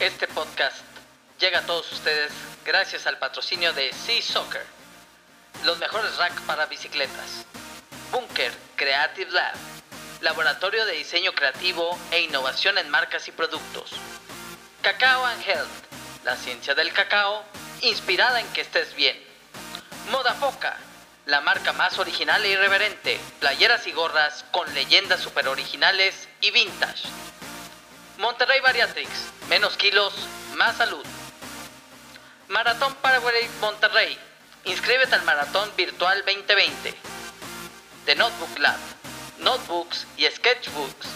Este podcast llega a todos ustedes gracias al patrocinio de Sea Soccer, los mejores racks para bicicletas, Bunker Creative Lab, laboratorio de diseño creativo e innovación en marcas y productos, Cacao and Health, la ciencia del cacao inspirada en que estés bien, Moda Foca, la marca más original e irreverente, playeras y gorras con leyendas super originales y vintage. Monterrey Bariatrix, menos kilos, más salud. Maratón Paraguay Monterrey, inscríbete al Maratón Virtual 2020. The Notebook Lab, notebooks y sketchbooks,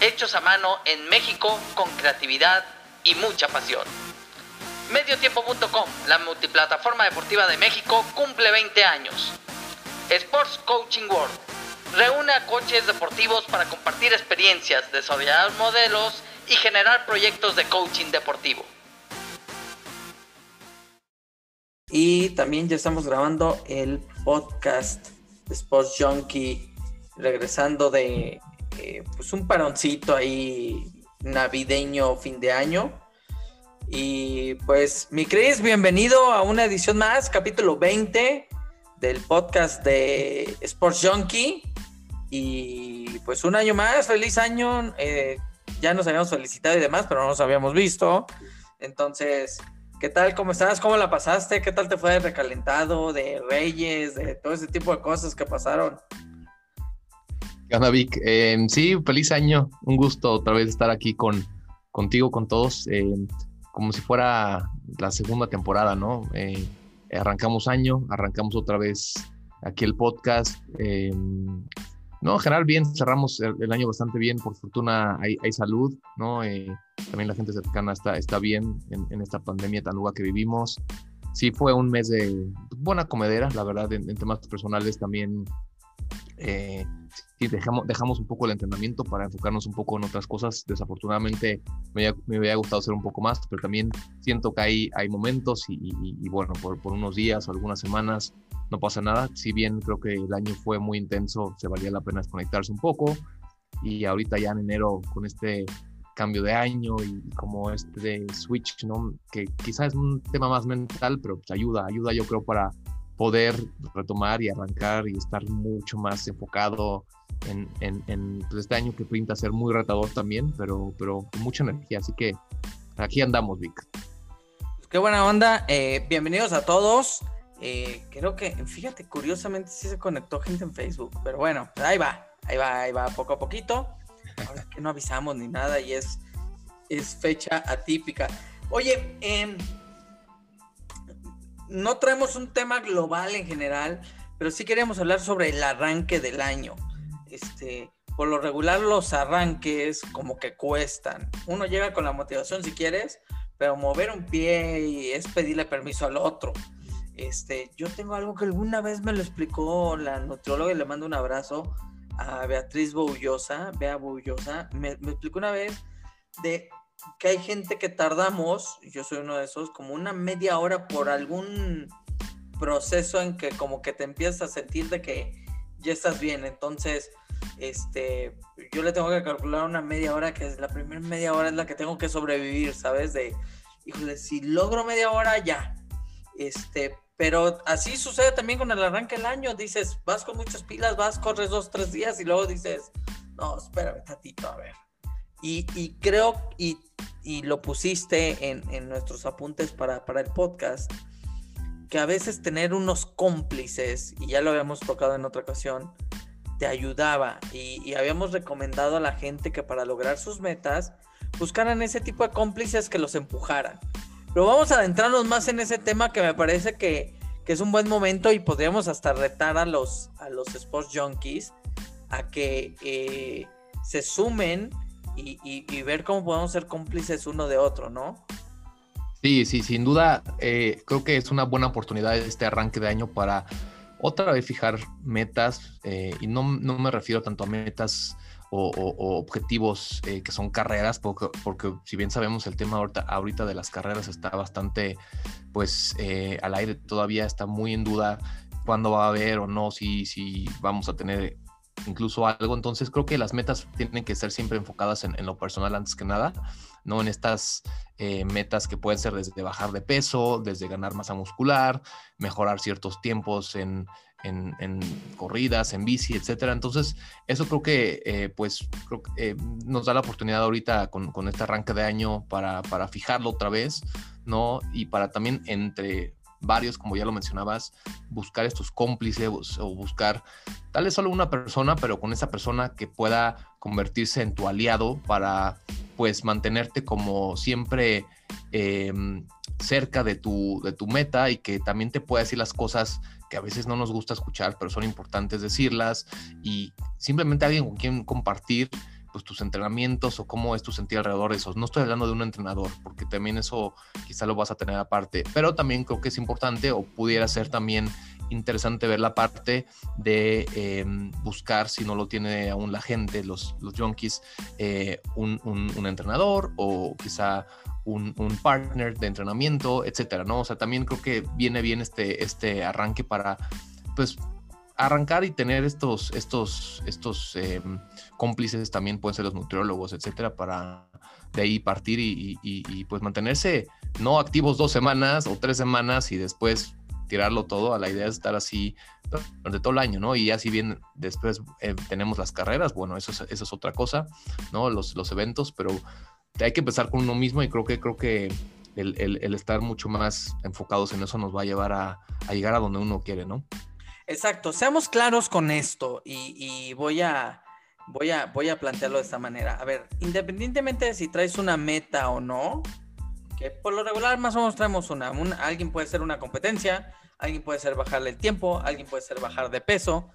hechos a mano en México con creatividad y mucha pasión. Mediotiempo.com, la multiplataforma deportiva de México, cumple 20 años. Sports Coaching World, reúne a coaches deportivos para compartir experiencias, desarrollar modelos y generar proyectos de coaching deportivo. Y también ya estamos grabando el podcast de Sports Junkie, regresando de eh, pues un paroncito ahí navideño, fin de año. Y pues, mi Cris, bienvenido a una edición más, capítulo 20 del podcast de Sports Junkie. Y pues un año más, feliz año. Eh, ya nos habíamos felicitado y demás, pero no nos habíamos visto. Entonces, ¿qué tal? ¿Cómo estás? ¿Cómo la pasaste? ¿Qué tal te fue de recalentado, de Reyes, de todo ese tipo de cosas que pasaron? ¿Qué Vic? Eh, sí, feliz año. Un gusto otra vez estar aquí con, contigo, con todos, eh, como si fuera la segunda temporada, ¿no? Eh, arrancamos año, arrancamos otra vez aquí el podcast. No, en general bien, cerramos el, año bastante bien, por fortuna hay, salud, ¿no? Eh, también la gente cercana está, está bien en, esta pandemia tan dura que vivimos. Sí fue un mes de buena comedera, la verdad, en, temas personales también. Eh, dejamos, dejamos un poco el entrenamiento para enfocarnos un poco en otras cosas. Desafortunadamente me, me hubiera gustado hacer un poco más, pero también siento que hay, hay momentos y, y, bueno, por, por, unos días o algunas semanas no pasa nada. Si bien creo que el año fue muy intenso, se valía la pena desconectarse un poco. Y ahorita ya en enero con este cambio de año y como este switch, ¿no? Que quizás es un tema más mental, pero pues ayuda, ayuda yo creo para poder retomar y arrancar y estar mucho más enfocado en, en, pues, este año que pinta ser muy retador también, pero, pero con mucha energía. Así que aquí andamos, Vic. Pues qué buena onda. Eh, bienvenidos a todos. Eh, creo que, fíjate, curiosamente sí se conectó gente en Facebook, pero bueno, ahí va, ahí va, ahí va, poco a poquito. Ahora que no avisamos ni nada y es, es fecha atípica. Oye, em, no traemos un tema global en general, pero sí queríamos hablar sobre el arranque del año. Este, por lo regular los arranques como que cuestan. Uno llega con la motivación si quieres, pero mover un pie es pedirle permiso al otro. Este, yo tengo algo que alguna vez me lo explicó la nutrióloga y le mando un abrazo a Beatriz Boullosa, Bea Boullosa, me, me explicó una vez de que hay gente que tardamos, yo soy uno de esos, como una media hora por algún proceso en que como que te empiezas a sentir de que ya estás bien, entonces este, yo le tengo que calcular una media hora, que es la primera media hora es la que tengo que sobrevivir, ¿sabes? De, híjole, si logro media hora, ya. Este, pero así sucede también con el arranque del año. Dices, vas con muchas pilas, vas, corres dos, tres días y luego dices, no, espérame tatito, a ver. Y, creo, y, y, lo pusiste en, en nuestros apuntes para, para, el podcast, que a veces tener unos cómplices, y ya lo habíamos tocado en otra ocasión, te ayudaba. Y, y habíamos recomendado a la gente que para lograr sus metas, buscaran ese tipo de cómplices que los empujaran. Pero vamos a adentrarnos más en ese tema que me parece que, es un buen momento y podríamos hasta retar a los, a los sports junkies a que eh, se sumen y, ver cómo podemos ser cómplices uno de otro, ¿no? Sí, sí, sin duda, eh, creo que es una buena oportunidad este arranque de año para otra vez fijar metas, eh, y no, no, me refiero tanto a metas o, objetivos eh, que son carreras, porque, porque, si bien sabemos el tema ahorita, de las carreras está bastante pues al aire, todavía está muy en duda cuándo va a haber o no, si, si vamos a tener incluso algo. Entonces creo que las metas tienen que ser siempre enfocadas en, lo personal antes que nada, no en estas eh, metas que pueden ser desde bajar de peso, desde ganar masa muscular, mejorar ciertos tiempos en, en, corridas, en bici, etcétera. Entonces, eso creo que, eh, pues, eh, nos da la oportunidad ahorita con, con, este arranque de año para, para fijarlo otra vez, ¿no? Y para también entre varios, como ya lo mencionabas, buscar estos cómplices o buscar tal vez solo una persona, pero con esa persona que pueda convertirse en tu aliado para pues mantenerte como siempre em, cerca de tu, de tu meta y que también te pueda decir las cosas que a veces no nos gusta escuchar, pero son importantes decirlas y simplemente alguien con quien compartir pues tus entrenamientos o cómo es tu sentir alrededor de esos. No estoy hablando de un entrenador, porque también eso quizá lo vas a tener aparte, pero también creo que es importante o pudiera ser también interesante ver la parte de em, buscar, si no lo tiene aún la gente, los, los junkies, eh, un, un, entrenador o quizá un, un, partner de entrenamiento, etcétera, ¿no? O sea, también creo que viene bien este, este arranque para, pues, arrancar y tener estos, estos, estos em, cómplices también pueden ser los nutriólogos, etcétera, para de ahí partir y, pues mantenerse no activos dos semanas o tres semanas y después tirarlo todo. A la idea es estar así durante todo el año, ¿no? Y así bien después eh, tenemos las carreras, bueno, eso es, eso es otra cosa, ¿no? Los, los eventos, pero hay que empezar con uno mismo y creo que, creo que el, el, estar mucho más enfocados en eso nos va a llevar a, a llegar a donde uno quiere, ¿no? Exacto, seamos claros con esto y, voy, a, voy, a, voy a plantearlo de esta manera. A ver, independientemente de si traes una meta o no, que por lo regular más o menos traemos una, alguien puede ser una competencia, alguien puede ser bajarle el tiempo, alguien puede ser bajar de peso.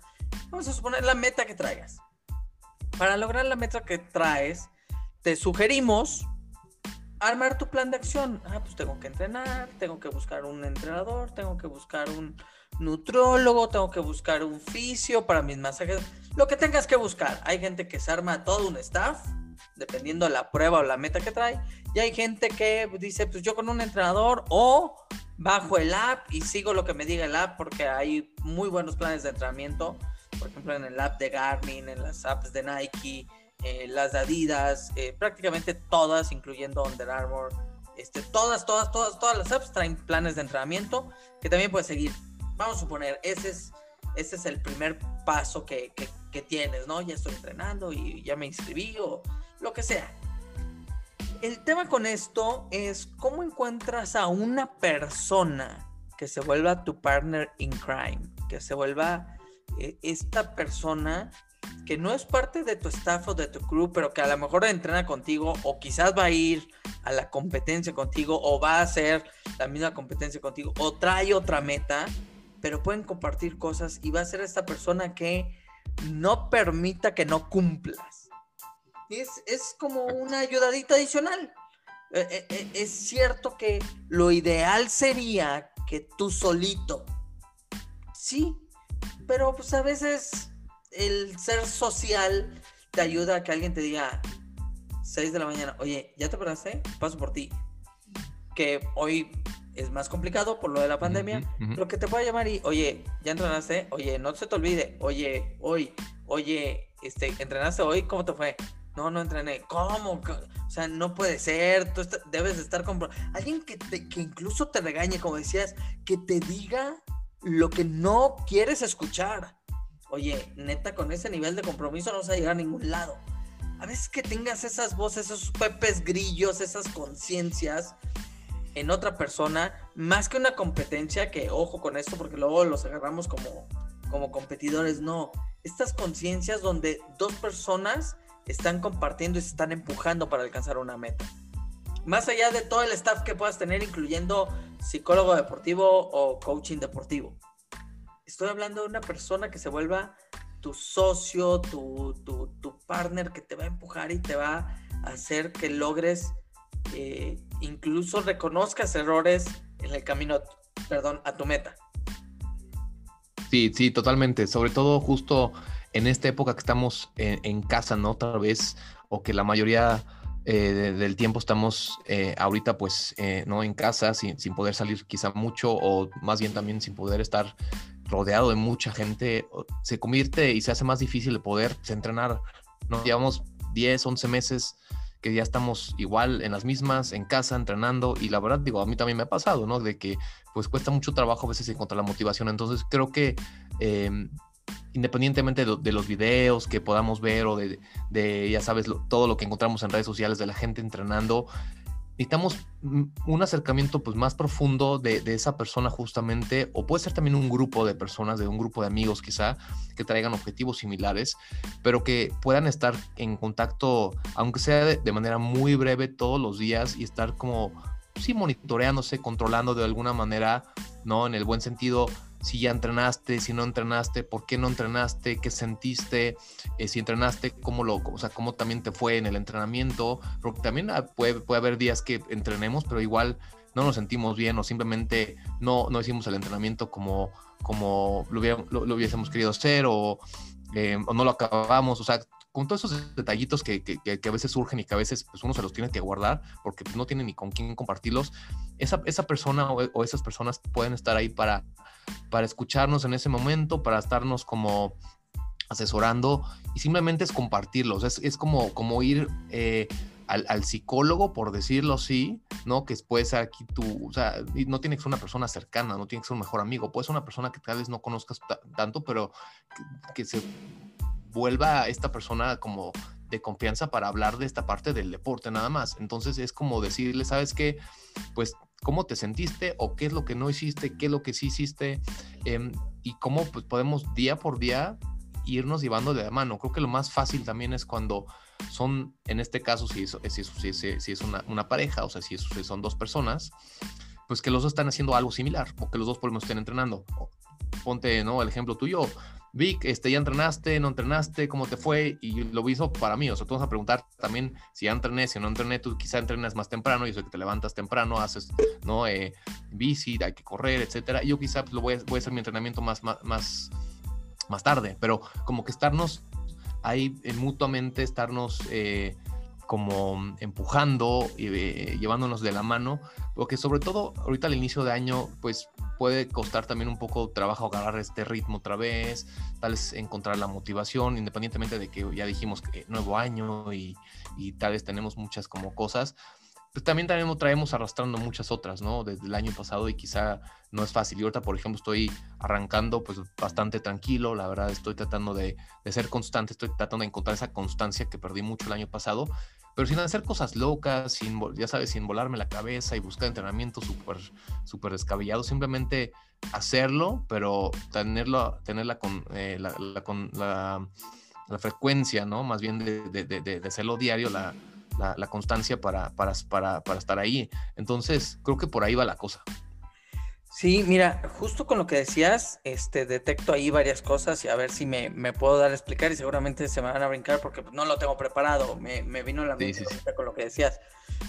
Vamos a suponer la meta que traigas. Para lograr la meta que traes, te sugerimos armar tu plan de acción. Ah, pues tengo que entrenar, tengo que buscar un entrenador, tengo que buscar un, nutrólogo, tengo que buscar un fisio para mis masajes, lo que tengas que buscar. Hay gente que se arma todo un staff, dependiendo de la prueba o la meta que trae, y hay gente que dice, pues yo con un entrenador o bajo el app y sigo lo que me diga el app porque hay muy buenos planes de entrenamiento, por ejemplo en el app de Garmin, en las apps de Nike, eh, las Adidas, eh, prácticamente todas, incluyendo Under Armour. Este, todas, todas, todas, todas las apps traen planes de entrenamiento que también puedes seguir vamos a suponer, ese es, ese es el primer paso que, tienes, ¿no? Ya estoy entrenando y ya me inscribí o lo que sea. El tema con esto es cómo encuentras a una persona que se vuelva tu partner in crime, que se vuelva eh, esta persona que no es parte de tu staff o de tu crew, pero que a lo mejor entrena contigo o quizás va a ir a la competencia contigo o va a hacer la misma competencia contigo o trae otra meta pero pueden compartir cosas y va a ser esta persona que no permita que no cumplas. Es, es como una ayudadita adicional. Eh, eh, eh, es cierto que lo ideal sería que tú solito, sí, pero pues a veces el ser social te ayuda a que alguien te diga 6 de la mañana, oye, ¿ya te paraste? Paso por ti. Que hoy es más complicado por lo de la pandemia, pero que te pueda llamar y, oye, ¿ya entrenaste? Oye, no se te olvide, oye, hoy, oye, este, ¿entrenaste hoy? ¿Cómo te fue? No, no entrené. ¿Cómo? O sea, no puede ser. Tú debes estar con... Alguien que, te, que incluso te regañe, como decías, que te diga lo que no quieres escuchar. Oye, neta, con ese nivel de compromiso no vas a llegar a ningún lado. A veces que tengas esas voces, esos pepes grillos, esas conciencias, en otra persona, más que una competencia, que ojo con esto, porque luego los agarramos como, como competidores, no. Estas conciencias donde dos personas están compartiendo y se están empujando para alcanzar una meta. Más allá de todo el staff que puedas tener, incluyendo psicólogo deportivo o coaching deportivo. Estoy hablando de una persona que se vuelva tu socio, tu, tu, tu partner que te va a empujar y te va a hacer que logres eh, incluso reconozcas errores en el camino, perdón, a tu meta. Sí, sí, totalmente. Sobre todo justo en esta época que estamos en, casa, ¿no? Otra vez, o que la mayoría eh, del tiempo estamos eh, ahorita pues, no en casa, sin, sin, poder salir quizá mucho, o más bien también sin poder estar rodeado de mucha gente, se convierte y se hace más difícil de poder pues, entrenar. ¿no? Llevamos 10, 11 meses que ya estamos igual en las mismas, en casa, entrenando, y la verdad, digo, a mí también me ha pasado, ¿no? De que pues cuesta mucho trabajo a veces encontrar la motivación, entonces creo que em, independientemente de, los videos que podamos ver o de, ya sabes, todo lo que encontramos en redes sociales de la gente entrenando, necesitamos un acercamiento pues más profundo de, esa persona justamente, o puede ser también un grupo de personas, de un grupo de amigos quizá, que traigan objetivos similares, pero que puedan estar en contacto, aunque sea de, manera muy breve todos los días y estar como, sí, monitoreándose, controlando de alguna manera, ¿no? En el buen sentido, si ya entrenaste, si no entrenaste, por qué no entrenaste, qué sentiste, eh, si entrenaste, cómo lo, o sea, cómo también te fue en el entrenamiento, porque también puede, puede haber días que entrenemos, pero igual no nos sentimos bien o simplemente no, no hicimos el entrenamiento como, como lo, lo, hubiésemos querido hacer o, eh, o, no lo acabamos, o sea, con todos esos detallitos que, que, que, a veces surgen y que a veces pues, uno se los tiene que guardar porque pues, no tiene ni con quién compartirlos, esa, esa persona o esas personas pueden estar ahí para para escucharnos en ese momento, para estarnos como asesorando y simplemente es compartirlos. Es, como, como ir eh, al, psicólogo, por decirlo así, ¿no? Que puede ser aquí tú, o sea, no tiene que ser una persona cercana, no tiene que ser un mejor amigo, puede ser una persona que tal vez no conozcas tanto, pero que, se vuelva esta persona como de confianza para hablar de esta parte del deporte nada más. Entonces es como decirle, ¿sabes qué? Pues cómo te sentiste o qué es lo que no hiciste, qué es lo que sí hiciste em, y cómo pues, podemos día por día irnos llevando de la mano. Creo que lo más fácil también es cuando son, en este caso, si es, si si es una, una, pareja, o sea, si, son dos personas, pues que los dos están haciendo algo similar o que los dos por lo menos estén entrenando. Ponte, ¿no? El ejemplo tuyo, Vic, este, ¿ya entrenaste? ¿No entrenaste? ¿Cómo te fue? Y lo hizo para mí. O sea, tú vas a preguntar también si ya entrené, si no entrené. Tú quizá entrenas más temprano. Yo sé que te levantas temprano, haces, ¿no? Eh, bici, hay que correr, etcétera. Yo quizá pues, lo voy a, hacer mi entrenamiento más, más, más, más tarde. Pero como que estarnos ahí eh, mutuamente, estarnos... Eh, como empujando eh, llevándonos de la mano, porque sobre todo ahorita al inicio de año, pues puede costar también un poco trabajo agarrar este ritmo otra vez, tal vez encontrar la motivación, independientemente de que ya dijimos que nuevo año y, y tal vez tenemos muchas como cosas, pues también traemos, traemos arrastrando muchas otras, ¿no? Desde el año pasado y quizá no es fácil. Y ahorita, por ejemplo, estoy arrancando pues bastante tranquilo, la verdad estoy tratando de, de ser constante, estoy tratando de encontrar esa constancia que perdí mucho el año pasado pero sin hacer cosas locas, sin, ya sabes, sin volarme la cabeza y buscar entrenamiento súper súper descabellado, simplemente hacerlo, pero tenerlo, tenerla con, eh, la, con la, frecuencia, ¿no? Más bien de, de, hacerlo diario, la, la, constancia para, para, para, para estar ahí. Entonces, creo que por ahí va la cosa. Sí, mira, justo con lo que decías, este, detecto ahí varias cosas y a ver si me, puedo dar a explicar y seguramente se me van a brincar porque no lo tengo preparado, me, vino la mente con lo que decías.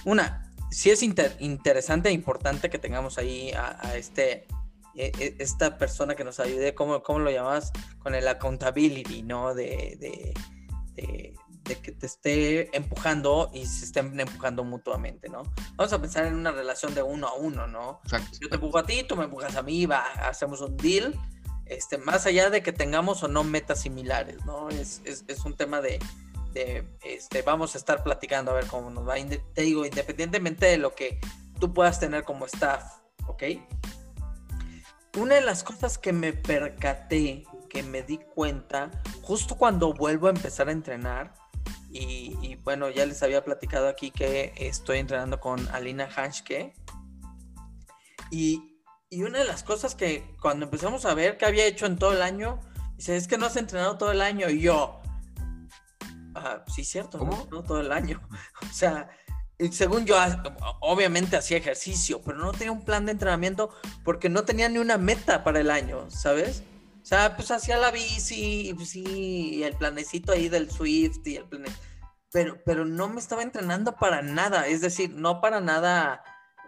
Una, sí es interesante e importante que tengamos ahí a, este, e, e, esta persona que nos ayude, ¿cómo, cómo lo llamas? Con el accountability, ¿no? de, de de que te esté empujando y se estén empujando mutuamente, ¿no? Vamos a pensar en una relación de uno a uno, ¿no? Yo te empujo a ti, tú me empujas a mí, va, hacemos un deal, este, más allá de que tengamos o no metas similares, ¿no? Es, es, es un tema de, de, este, vamos a estar platicando a ver cómo nos va. Te digo, independientemente de lo que tú puedas tener como staff, ¿ok? Una de las cosas que me percaté, que me di cuenta, justo cuando vuelvo a empezar a entrenar, y, bueno, ya les había platicado aquí que estoy entrenando con Alina Hanschke. Y, y, una de las cosas que cuando empezamos a ver qué había hecho en todo el año, dice, es que no has entrenado todo el año. Y yo, ah, sí, cierto, ¿no? todo el año. o sea, según yo, obviamente hacía ejercicio, pero no tenía un plan de entrenamiento porque no tenía ni una meta para el año, ¿sabes? O sea, pues hacía la bici, pues sí, el planecito ahí del Swift y el plane... Pero, pero no me estaba entrenando para nada, es decir, no para nada,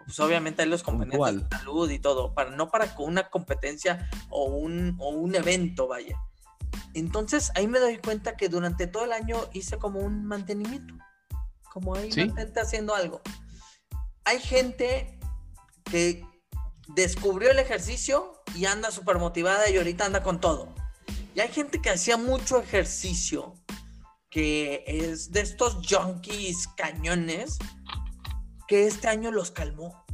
pues obviamente hay los componentes de salud y todo, para, no para una competencia o un, o un evento, vaya. Entonces ahí me doy cuenta que durante todo el año hice como un mantenimiento, como ahí ¿Sí? haciendo algo. Hay gente que descubrió el ejercicio y anda súper motivada y ahorita anda con todo. Y hay gente que hacía mucho ejercicio, que es de estos junkies cañones, que este año los calmó.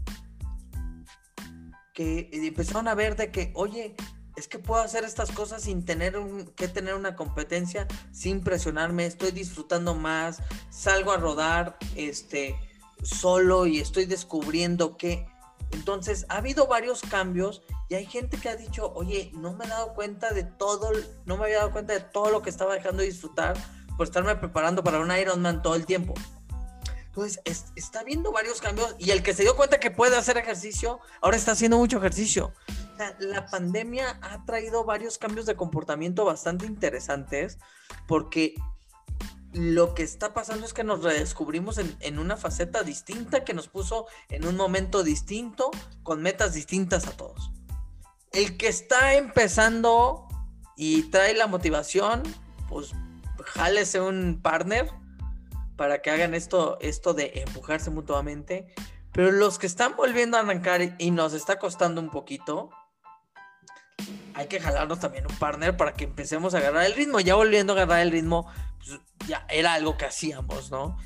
Que empezaron a ver de que, oye, es que puedo hacer estas cosas sin tener que tener una competencia, sin presionarme, estoy disfrutando más, salgo a rodar este, solo y estoy descubriendo que... Entonces, ha habido varios cambios y hay gente que ha dicho, oye, no me he dado cuenta de todo, no me había dado cuenta de todo lo que estaba dejando de disfrutar por estarme preparando para un Ironman todo el tiempo. Entonces, está viendo varios cambios y el que se dio cuenta que puede hacer ejercicio, ahora está haciendo mucho ejercicio la pandemia ha traído varios cambios de comportamiento bastante interesantes porque lo que está pasando es que nos redescubrimos en, una faceta distinta que nos puso en un momento distinto, con metas distintas a todos. El que está empezando y trae la motivación, pues jálese un partner para que hagan esto, esto de empujarse mutuamente. Pero los que están volviendo a arrancar y nos está costando un poquito, hay que jalarnos también un partner para que empecemos a agarrar el ritmo. Ya volviendo a agarrar el ritmo, pues ya era algo que hacíamos, ¿no?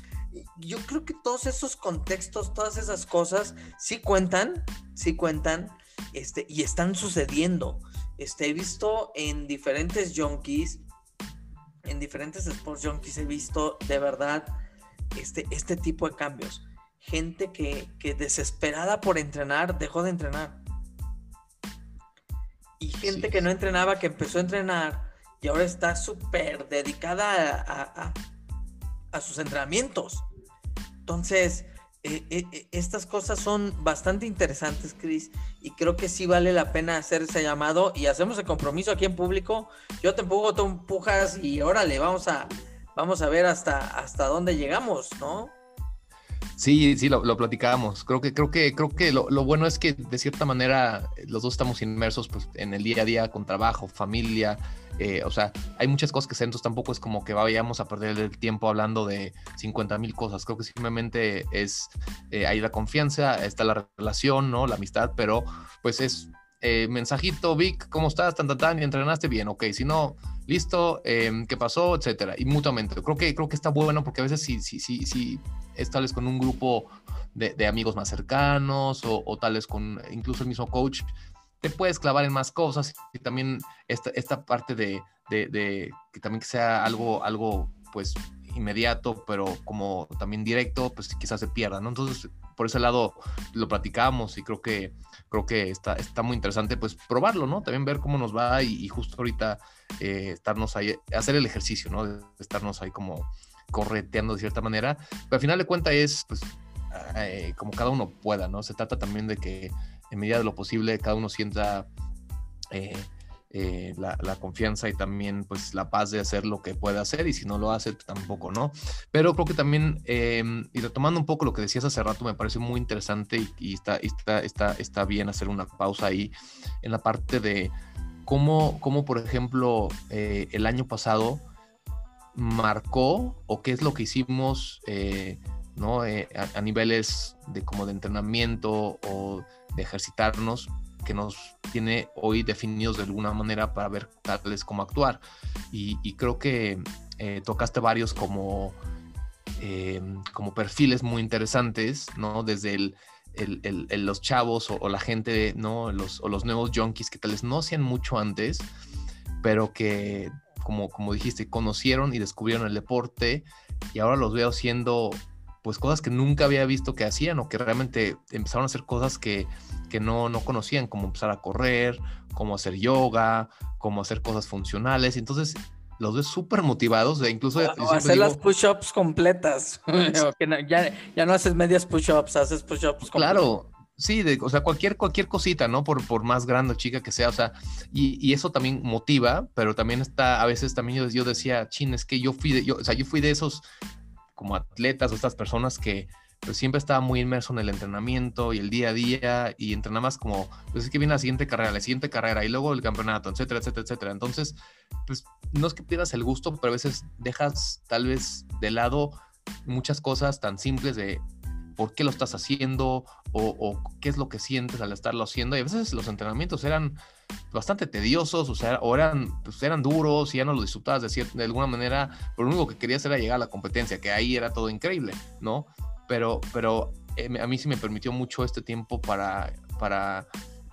Yo creo que todos esos contextos, todas esas cosas, sí cuentan, sí cuentan, este, y están sucediendo. Este, he visto en diferentes junkies, en diferentes sports junkies, he visto de verdad este, este tipo de cambios. Gente que, que desesperada por entrenar, dejó de entrenar y gente que no entrenaba, que empezó a entrenar y ahora está súper dedicada a, sus entrenamientos. Entonces, eh, eh, eh, estas cosas son bastante interesantes, Chris, y creo que sí vale la pena hacer ese llamado y hacemos el compromiso aquí en público. Yo te empujo, tú empujas y órale, vamos a, vamos a ver hasta, hasta dónde llegamos, ¿no? Sí, sí, lo, lo platicábamos. Creo que, creo que, creo que lo, bueno es que de cierta manera los dos estamos inmersos pues, en el día a día con trabajo, familia. Eh, o sea, hay muchas cosas que se entonces tampoco es como que vayamos a perder el tiempo hablando de 50 mil cosas. Creo que simplemente es eh, ahí la confianza, está la relación, ¿no? La amistad, pero pues es eh, mensajito, Vic, ¿cómo estás? Tan, tan, tan, entrenaste bien, ok. Si no, listo, em, ¿qué pasó? Etcétera. Y mutuamente. Creo que, creo que está bueno porque a veces si, si, si, si estás con un grupo de, amigos más cercanos o, o con incluso el mismo coach, te puedes clavar en más cosas y también esta, esta parte de, de, que también que sea algo, algo pues inmediato, pero como también directo, pues quizás se pierda, ¿no? Entonces, por ese lado lo platicamos y creo que creo que está, está muy interesante pues probarlo, ¿no? También ver cómo nos va y, justo ahorita eh, estarnos ahí, hacer el ejercicio, ¿no? De estarnos ahí como correteando de cierta manera, pero al final de cuentas es pues eh, como cada uno pueda, ¿no? Se trata también de que en medida de lo posible cada uno sienta eh, eh, la, confianza y también pues la paz de hacer lo que puede hacer y si no lo hace pues, tampoco, ¿no? Pero creo que también, em, y retomando un poco lo que decías hace rato, me parece muy interesante y, está, está, está, está bien hacer una pausa ahí en la parte de cómo, cómo por ejemplo, eh, el año pasado marcó o qué es lo que hicimos, eh, ¿no? A, a, niveles de como de entrenamiento o de ejercitarnos que nos tiene hoy definidos de alguna manera para ver tales cómo actuar. Y, creo que eh, tocaste varios como, eh, como perfiles muy interesantes, ¿no? Desde el, los chavos o, la gente, ¿no? Los, o los nuevos junkies que tal vez no hacían mucho antes, pero que, como, como dijiste, conocieron y descubrieron el deporte y ahora los veo haciendo pues cosas que nunca había visto que hacían o que realmente empezaron a hacer cosas que, que no, no conocían, como empezar a correr, como hacer yoga, como hacer cosas funcionales. Entonces, los ves súper motivados, de incluso... hacer las push-ups completas. ya, ya, no haces medias push-ups, haces push-ups Claro, sí, de, o sea, cualquier, cualquier cosita, ¿no? Por, por más grande o chica que sea, o sea, y, y, eso también motiva, pero también está, a veces también yo, yo decía, chin, es que yo fui de, yo, o sea, yo fui de esos como atletas o estas personas que pues siempre estaba muy inmerso en el entrenamiento y el día a día y entrenabas como, pues es que viene la siguiente carrera, la siguiente carrera y luego el campeonato, etcétera, etcétera, etcétera. Entonces, pues no es que pierdas el gusto, pero a veces dejas tal vez de lado muchas cosas tan simples de por qué lo estás haciendo o, qué es lo que sientes al estarlo haciendo. Y a veces los entrenamientos eran bastante tediosos, o sea, eran, pues eran duros y ya no lo disfrutabas de, de alguna manera, pero lo único que querías era llegar a la competencia, que ahí era todo increíble, ¿no? Pero, pero eh, a mí sí me permitió mucho este tiempo para, para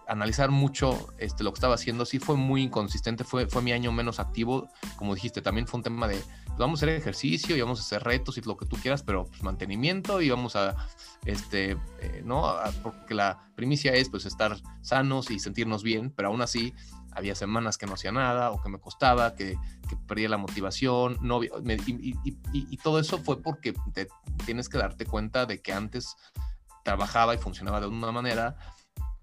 analizar mucho este, lo que estaba haciendo. Sí fue muy inconsistente, fue, fue mi año menos activo. Como dijiste, también fue un tema de, vamos a hacer ejercicio y vamos a hacer retos y lo que tú quieras, pero pues, mantenimiento y vamos a, este, eh, ¿no? porque la primicia es pues estar sanos y sentirnos bien, pero aún así había semanas que no hacía nada o que me costaba, que, perdía la motivación, no, y, y, todo eso fue porque te, tienes que darte cuenta de que antes trabajaba y funcionaba de una manera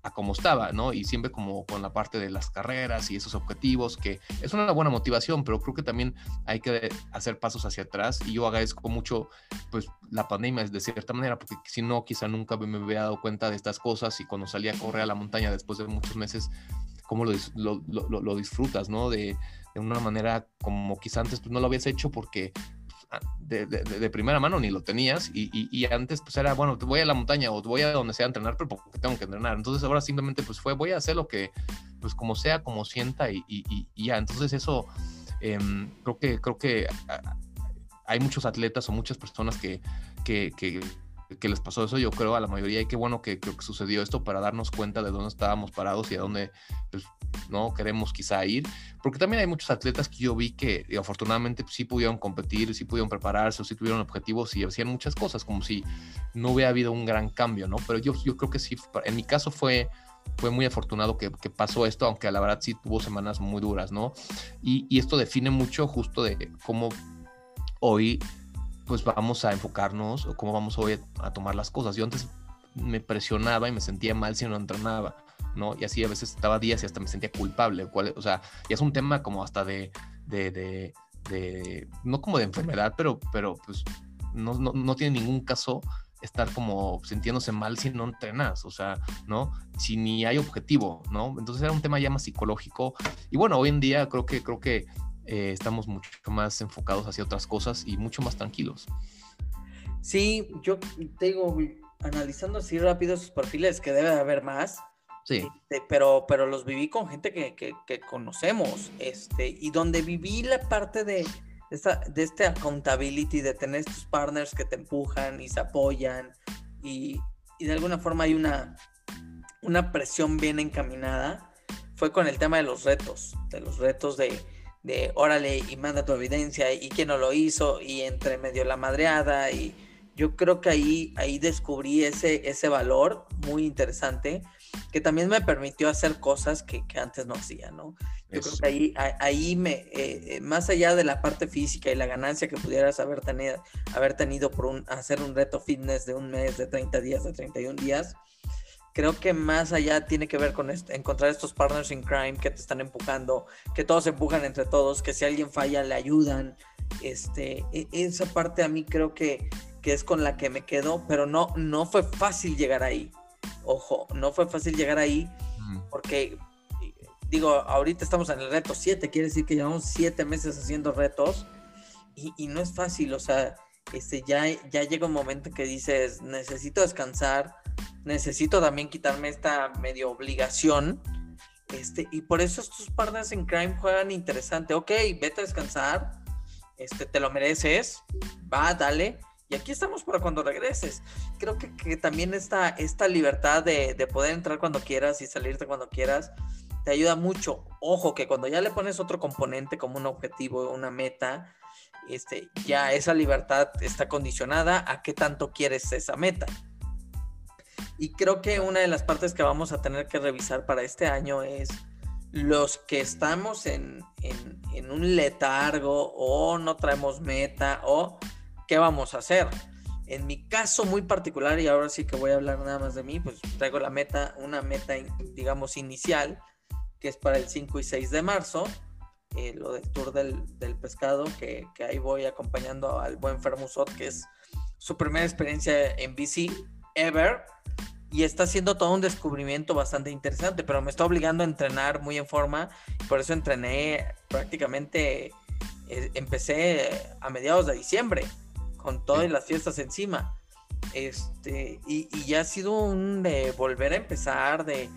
a como estaba, ¿no? Y siempre como con la parte de las carreras y esos objetivos, que es una buena motivación, pero creo que también hay que hacer pasos hacia atrás y yo agradezco mucho, pues, la pandemia de cierta manera, porque si no, quizá nunca me hubiera dado cuenta de estas cosas y cuando salí a correr a la montaña después de muchos meses, cómo lo, lo, lo, disfrutas, ¿no? De, de, una manera como quizá antes pues, no lo habías hecho porque de, primera mano ni lo tenías y, antes pues era, bueno, voy a la montaña o voy a donde sea a entrenar, pero porque tengo que entrenar. Entonces ahora simplemente pues fue, voy a hacer lo que, pues como sea, como sienta y, ya. Entonces eso em, creo que, creo que hay muchos atletas o muchas personas que, que, que que les pasó eso, yo creo a la mayoría, y qué bueno que, que sucedió esto para darnos cuenta de dónde estábamos parados y a dónde pues, no queremos quizá ir, porque también hay muchos atletas que yo vi que afortunadamente sí pudieron competir, sí pudieron prepararse, o sí tuvieron objetivos y hacían muchas cosas, como si no hubiera habido un gran cambio, ¿no? Pero yo, yo creo que sí, en mi caso fue fue muy afortunado que, pasó esto, aunque a la verdad sí tuvo semanas muy duras, ¿no? Y, y, esto define mucho justo de cómo hoy pues vamos a enfocarnos o cómo vamos hoy a tomar las cosas. Yo antes me presionaba y me sentía mal si no entrenaba, ¿no? Y así a veces estaba días y hasta me sentía culpable, cual, o sea, y es un tema como hasta de, de, de, de no como de enfermedad, pero, pero pues no, no, no, tiene ningún caso estar como sintiéndose mal si no entrenas, o sea, ¿no? Si ni hay objetivo, ¿no? Entonces era un tema ya más psicológico. Y bueno, hoy en día creo que, creo que eh, estamos mucho más enfocados hacia otras cosas y mucho más tranquilos. Sí, yo te digo, analizando así rápido esos perfiles, que debe de haber más. Sí. Este, pero, pero los viví con gente que, que, conocemos, este, y donde viví la parte de, esta, de este accountability, de tener estos partners que te empujan y se apoyan, y, y de alguna forma hay una, una presión bien encaminada, fue con el tema de los retos, de los retos de, de órale y manda tu evidencia y quién no lo hizo y entre medio la madreada y yo creo que ahí, ahí descubrí ese, ese valor muy interesante que también me permitió hacer cosas que, antes no hacía, ¿no? Yo creo que ahí, ahí me, eh, eh, más allá de la parte física y la ganancia que pudieras haber tenido, haber tenido por un, hacer un reto fitness de un mes, de 30 días, de 31 días, creo que más allá tiene que ver con encontrar estos partners in crime que te están empujando, que todos empujan entre todos, que si alguien falla le ayudan. Este, e, esa parte a mí creo que, que es con la que me quedo, pero no, no fue fácil llegar ahí. Ojo, no fue fácil llegar ahí porque, digo, ahorita estamos en el reto 7, quiere decir que llevamos 7 meses haciendo retos y, y, no es fácil, o sea, este, ya, ya llega un momento que dices, necesito descansar, necesito también quitarme esta medio obligación. Este, y por eso estos partners en crime juegan interesante. Ok, vete a descansar. Este, te lo mereces. Va, dale. Y aquí estamos para cuando regreses. Creo que, que también esta, esta libertad de, de, poder entrar cuando quieras y salirte cuando quieras te ayuda mucho. Ojo, que cuando ya le pones otro componente como un objetivo, una meta, este, ya esa libertad está condicionada a qué tanto quieres esa meta. Y creo que una de las partes que vamos a tener que revisar para este año es los que estamos en, un letargo o no traemos meta o qué vamos a hacer. En mi caso muy particular, y ahora sí que voy a hablar nada más de mí, pues traigo la meta, una meta, digamos, inicial, que es para el 5 y 6 de marzo, eh, lo del Tour del, Pescado, que, que, ahí voy acompañando al buen Fermusot, que es su primera experiencia en bici ever y está haciendo todo un descubrimiento bastante interesante, pero me está obligando a entrenar muy en forma, por eso entrené prácticamente, eh, empecé a mediados de diciembre, con todas las fiestas encima. Este, y, ya ha sido un de volver a empezar, de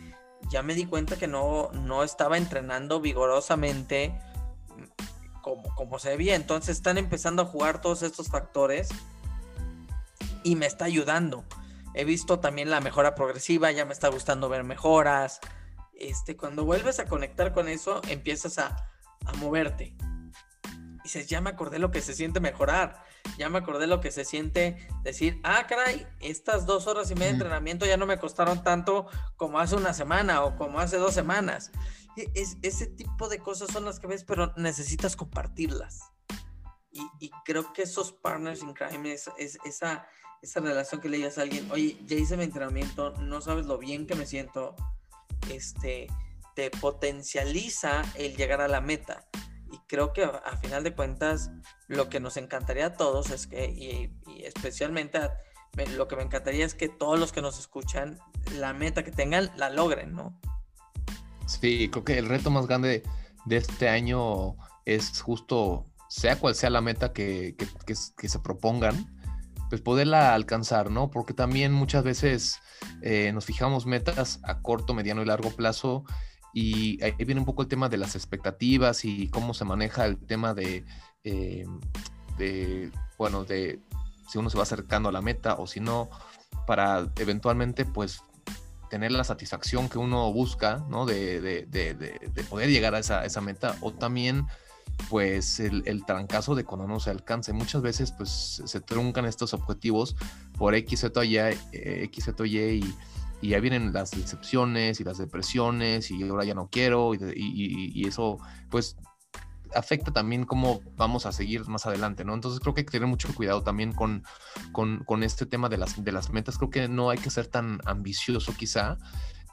ya me di cuenta que no, no estaba entrenando vigorosamente como, como se debía. Entonces están empezando a jugar todos estos factores y me está ayudando. He visto también la mejora progresiva, ya me está gustando ver mejoras. Este, cuando vuelves a conectar con eso, empiezas a, a moverte. Y dices, ya me acordé lo que se siente mejorar. Ya me acordé lo que se siente decir, ah, caray, estas dos horas y media de entrenamiento ya no me costaron tanto como hace una semana o como hace dos semanas. E, es, ese tipo de cosas son las que ves, pero necesitas compartirlas. Y, creo que esos partners in crime, es, esa, esa relación que le digas a alguien, oye, ya hice mi entrenamiento, no sabes lo bien que me siento, este, te potencializa el llegar a la meta. Y creo que a, final de cuentas, lo que nos encantaría a todos es que, y, especialmente lo que me encantaría es que todos los que nos escuchan, la meta que tengan, la logren, ¿no? Sí, creo que el reto más grande de este año es justo, sea cual sea la meta que, que se propongan, pues poderla alcanzar, ¿no? Porque también muchas veces eh, nos fijamos metas a corto, mediano y largo plazo y ahí viene un poco el tema de las expectativas y cómo se maneja el tema de, eh, de, bueno, de si uno se va acercando a la meta o si no, para eventualmente pues tener la satisfacción que uno busca, ¿no? De, de, de, de poder llegar a esa, esa, meta o también pues el, el, trancazo de cuando no se alcance. Muchas veces pues se truncan estos objetivos por X, Z, Y, eh, X, Y y, y ya vienen las decepciones y las depresiones y ahora ya no quiero y, eso pues afecta también cómo vamos a seguir más adelante, ¿no? Entonces creo que hay que tener mucho cuidado también con, con, con este tema de las, de las metas. Creo que no hay que ser tan ambicioso quizá,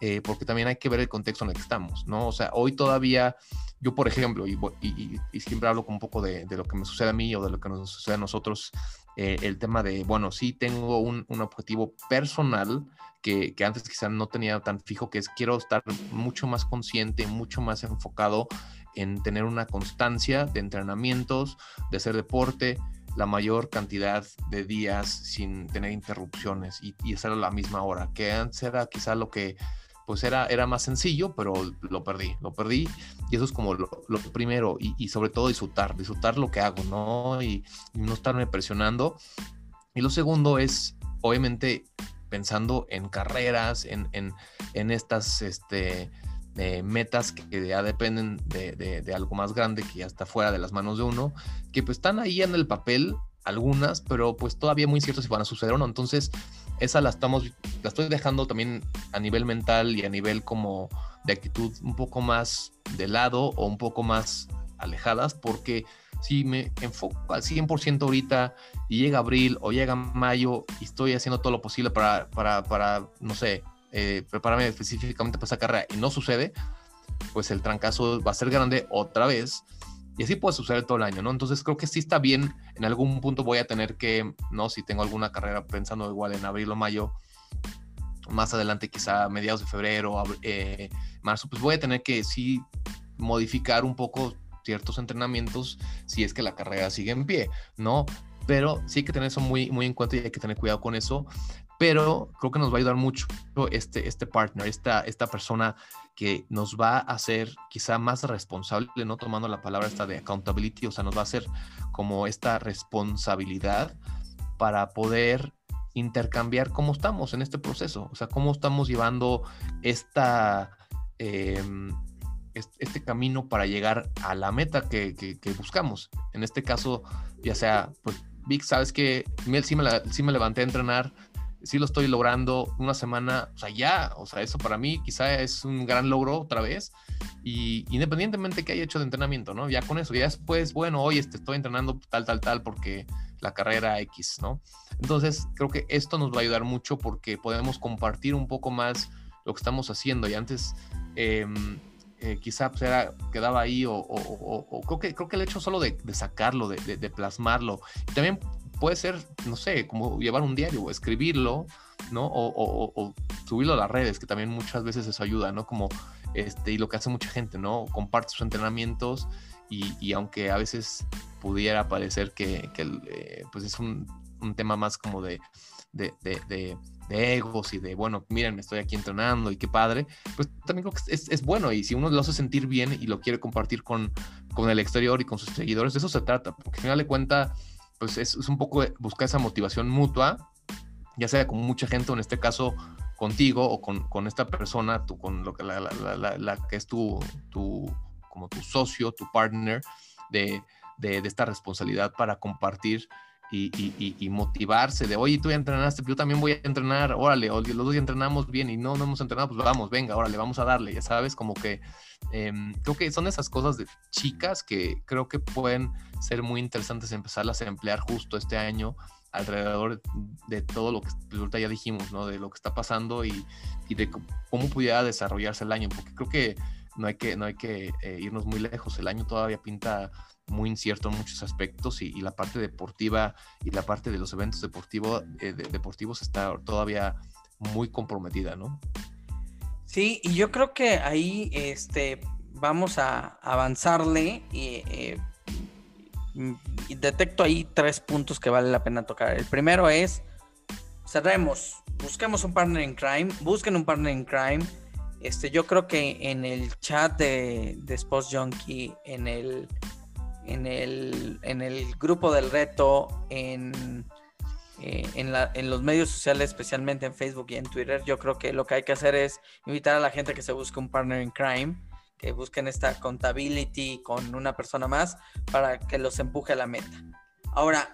eh, porque también hay que ver el contexto en el que estamos, ¿no? O sea, hoy todavía, yo por ejemplo, y, y, siempre hablo con un poco de, de, lo que me sucede a mí o de lo que nos sucede a nosotros, eh, el tema de, bueno, sí tengo un, un objetivo personal que, que, antes quizás no tenía tan fijo, que es quiero estar mucho más consciente, mucho más enfocado en tener una constancia de entrenamientos, de hacer deporte, la mayor cantidad de días sin tener interrupciones y, y a la misma hora, que antes era quizá lo que pues era, era más sencillo, pero lo perdí, lo perdí. Y eso es como lo, primero, y, sobre todo disfrutar, disfrutar lo que hago, ¿no? Y, no estarme presionando. Y lo segundo es, obviamente, pensando en carreras, en, en, estas este, eh, metas que ya dependen de, de, algo más grande que ya está fuera de las manos de uno, que pues están ahí en el papel, algunas, pero pues todavía muy incierto si van a suceder o no. Entonces, esa la estamos, la estoy dejando también a nivel mental y a nivel como de actitud un poco más de lado o un poco más alejadas, porque si me enfoco al 100% ahorita y llega abril o llega mayo y estoy haciendo todo lo posible para, para, para no sé, eh, prepararme específicamente para esa carrera y no sucede, pues el trancazo va a ser grande otra vez y así puede suceder todo el año, ¿no? Entonces creo que sí está bien. En algún punto voy a tener que, ¿no? Si tengo alguna carrera pensando igual en abril o mayo, más adelante quizá mediados de febrero, eh, marzo, pues voy a tener que sí modificar un poco ciertos entrenamientos si es que la carrera sigue en pie, ¿no? Pero sí hay que tener eso muy, muy en cuenta y hay que tener cuidado con eso. Pero creo que nos va a ayudar mucho este, este partner, esta, esta persona que nos va a hacer quizá más responsable, no tomando la palabra esta de accountability, o sea, nos va a hacer como esta responsabilidad para poder intercambiar cómo estamos en este proceso, o sea, cómo estamos llevando esta, em, este camino para llegar a la meta que, buscamos. En este caso, ya sea, pues, Vic, sabes que sí me, sí me levanté a entrenar, sí lo estoy logrando una semana, o sea, ya, o sea, eso para mí quizá es un gran logro otra vez, y independientemente que haya hecho de entrenamiento, ¿no? Ya con eso, ya después, bueno, hoy este, estoy entrenando tal, tal, tal, porque la carrera X, ¿no? Entonces, creo que esto nos va a ayudar mucho porque podemos compartir un poco más lo que estamos haciendo, y antes... Em, eh, quizá pues, quedaba ahí o, creo, que, creo que el hecho solo de, sacarlo, de, de, plasmarlo, y también puede ser, no sé, como llevar un diario o escribirlo, ¿no? O, subirlo a las redes, que también muchas veces eso ayuda, ¿no? Como, este, y lo que hace mucha gente, ¿no? Comparte sus entrenamientos y, aunque a veces pudiera parecer que, eh, pues es un, tema más como de, de, de, egos y de, bueno, miren, me estoy aquí entrenando y qué padre, pues también es, es, bueno y si uno lo hace sentir bien y lo quiere compartir con, con el exterior y con sus seguidores, de eso se trata, porque al final de cuentas, pues es, es un poco buscar esa motivación mutua, ya sea con mucha gente o en este caso contigo o con, con esta persona, tú, con lo que la, la, la, que es tu, tu, como tu socio, tu partner, de, de, de esta responsabilidad para compartir y, y, y, motivarse de, oye, tú ya entrenaste, yo también voy a entrenar, órale, los dos ya entrenamos bien y no, no hemos entrenado, pues vamos, venga, órale, vamos a darle, ya sabes, como que em, creo que son esas cosas de chicas que creo que pueden ser muy interesantes empezarlas a emplear justo este año alrededor de todo lo que ahorita ya dijimos. De lo que está pasando y, y de cómo pudiera desarrollarse el año, porque creo que no hay que, no hay que eh, irnos muy lejos, el año todavía pinta muy incierto en muchos aspectos y, la parte deportiva y la parte de los eventos deportivo, eh, deportivos está todavía muy comprometida, ¿no? Sí, y yo creo que ahí este, vamos a avanzarle y, eh, y detecto ahí tres puntos que vale la pena tocar. El primero es, cerremos, busquemos un partner in crime, busquen un partner in crime. Este, yo creo que en el chat de, de Sports Junkie, en el en el, en el grupo del reto, en, eh, en, los medios sociales, especialmente en Facebook y en Twitter, yo creo que lo que hay que hacer es invitar a la gente que se busque un partner in crime, que busquen esta contability con una persona más para que los empuje a la meta. Ahora,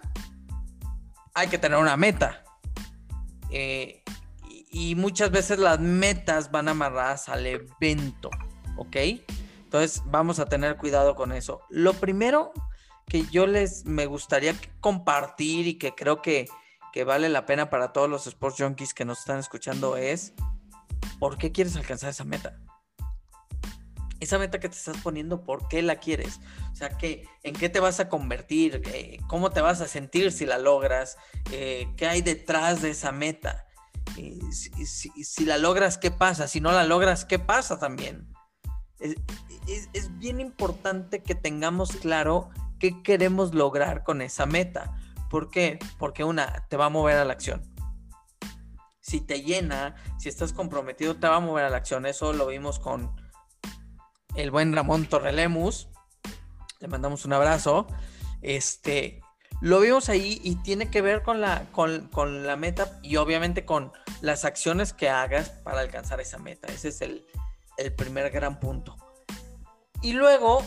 hay que tener una meta. Eh, y muchas veces las metas van amarradas al evento, ¿ok? Entonces vamos a tener cuidado con eso. Lo primero que yo les me gustaría compartir y que creo que, que vale la pena para todos los sports junkies que nos están escuchando es, ¿por qué quieres alcanzar esa meta? Esa meta que te estás poniendo, ¿por qué la quieres? O sea, ¿qué, ¿en qué te vas a convertir? Eh, ¿Cómo te vas a sentir si la logras? Eh, ¿Qué hay detrás de esa meta? Eh, si, si, la logras, ¿qué pasa? Si no la logras, ¿qué pasa también? Es, bien importante que tengamos claro qué queremos lograr con esa meta. ¿Por qué? Porque una, te va a mover a la acción. Si te llena, si estás comprometido, te va a mover a la acción. Eso lo vimos con el buen Ramón Torrelemus. Le mandamos un abrazo. Este, lo vimos ahí y tiene que ver con la, con, con la meta y obviamente con las acciones que hagas para alcanzar esa meta. Ese es el, el primer gran punto. Y luego,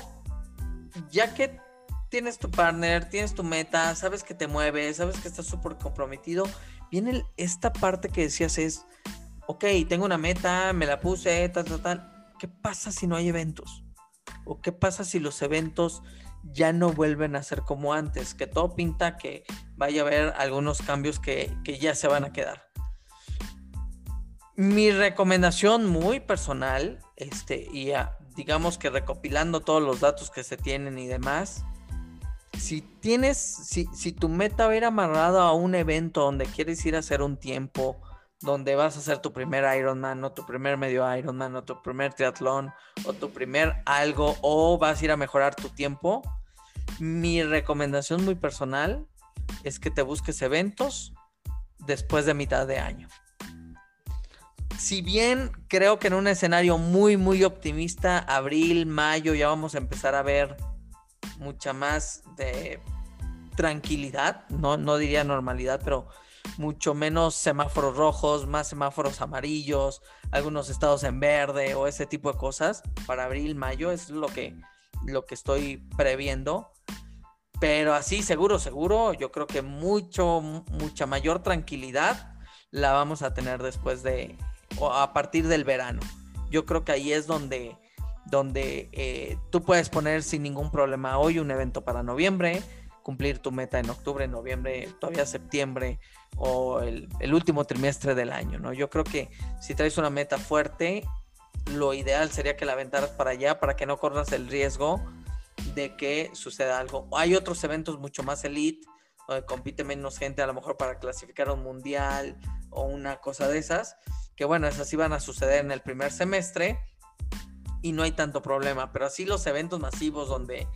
ya que tienes tu partner, tienes tu meta, sabes que te mueves, sabes que estás súper comprometido, viene esta parte que decías es, ok, tengo una meta, me la puse, tal, tal, tal. ¿Qué pasa si no hay eventos? ¿O qué pasa si los eventos ya no vuelven a ser como antes? Que todo pinta que vaya a haber algunos cambios que, que ya se van a quedar. Mi recomendación muy personal, este, y digamos que recopilando todos los datos que se tienen y demás, si tienes, si, si tu meta va a ir amarrado a un evento donde quieres ir a hacer un tiempo, donde vas a hacer tu primer Ironman o tu primer medio Ironman o tu primer triatlón o tu primer algo o vas a ir a mejorar tu tiempo, mi recomendación muy personal es que te busques eventos después de mitad de año si bien creo que en un escenario muy, muy optimista, abril, mayo, ya vamos a empezar a ver mucha más de tranquilidad, no, no diría normalidad, pero mucho menos semáforos rojos, más semáforos amarillos, algunos estados en verde o ese tipo de cosas para abril, mayo, es lo que, lo que estoy previendo. Pero así, seguro, seguro, yo creo que mucho, mucha mayor tranquilidad la vamos a tener después de o a partir del verano. Yo creo que ahí es donde, donde eh, tú puedes poner sin ningún problema hoy un evento para noviembre, cumplir tu meta en octubre, noviembre, todavía septiembre o el, último trimestre del año, ¿no? Yo creo que si traes una meta fuerte, lo ideal sería que la aventaras para allá para que no corras el riesgo de que suceda algo. Hay otros eventos mucho más elite, donde compite menos gente a lo mejor para clasificar un mundial o una cosa de esas, que bueno, esas van a suceder en el primer semestre y no hay tanto problema, pero así los eventos masivos donde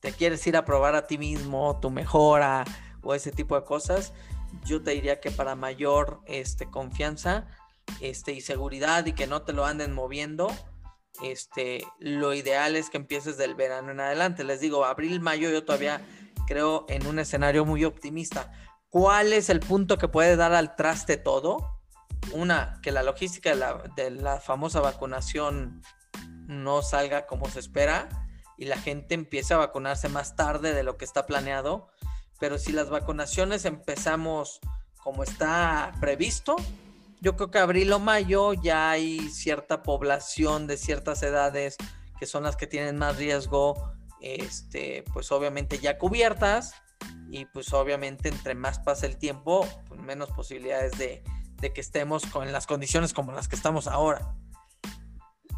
te quieres ir a probar a ti mismo, tu mejora o ese tipo de cosas, yo te diría que para mayor este, confianza este, y seguridad y que no te lo anden moviendo, este, lo ideal es que empieces del verano en adelante. Les digo, abril, mayo, yo todavía creo en un escenario muy optimista. ¿Cuál es el punto que puede dar al traste todo? Una, que la logística de la, de la famosa vacunación no salga como se espera y la gente empiece a vacunarse más tarde de lo que está planeado. Pero si las vacunaciones empezamos como está previsto, yo creo que abril o mayo ya hay cierta población de ciertas edades que son las que tienen más riesgo, este, pues obviamente ya cubiertas y pues obviamente entre más pasa el tiempo, pues menos posibilidades de, que estemos con las condiciones como las que estamos ahora.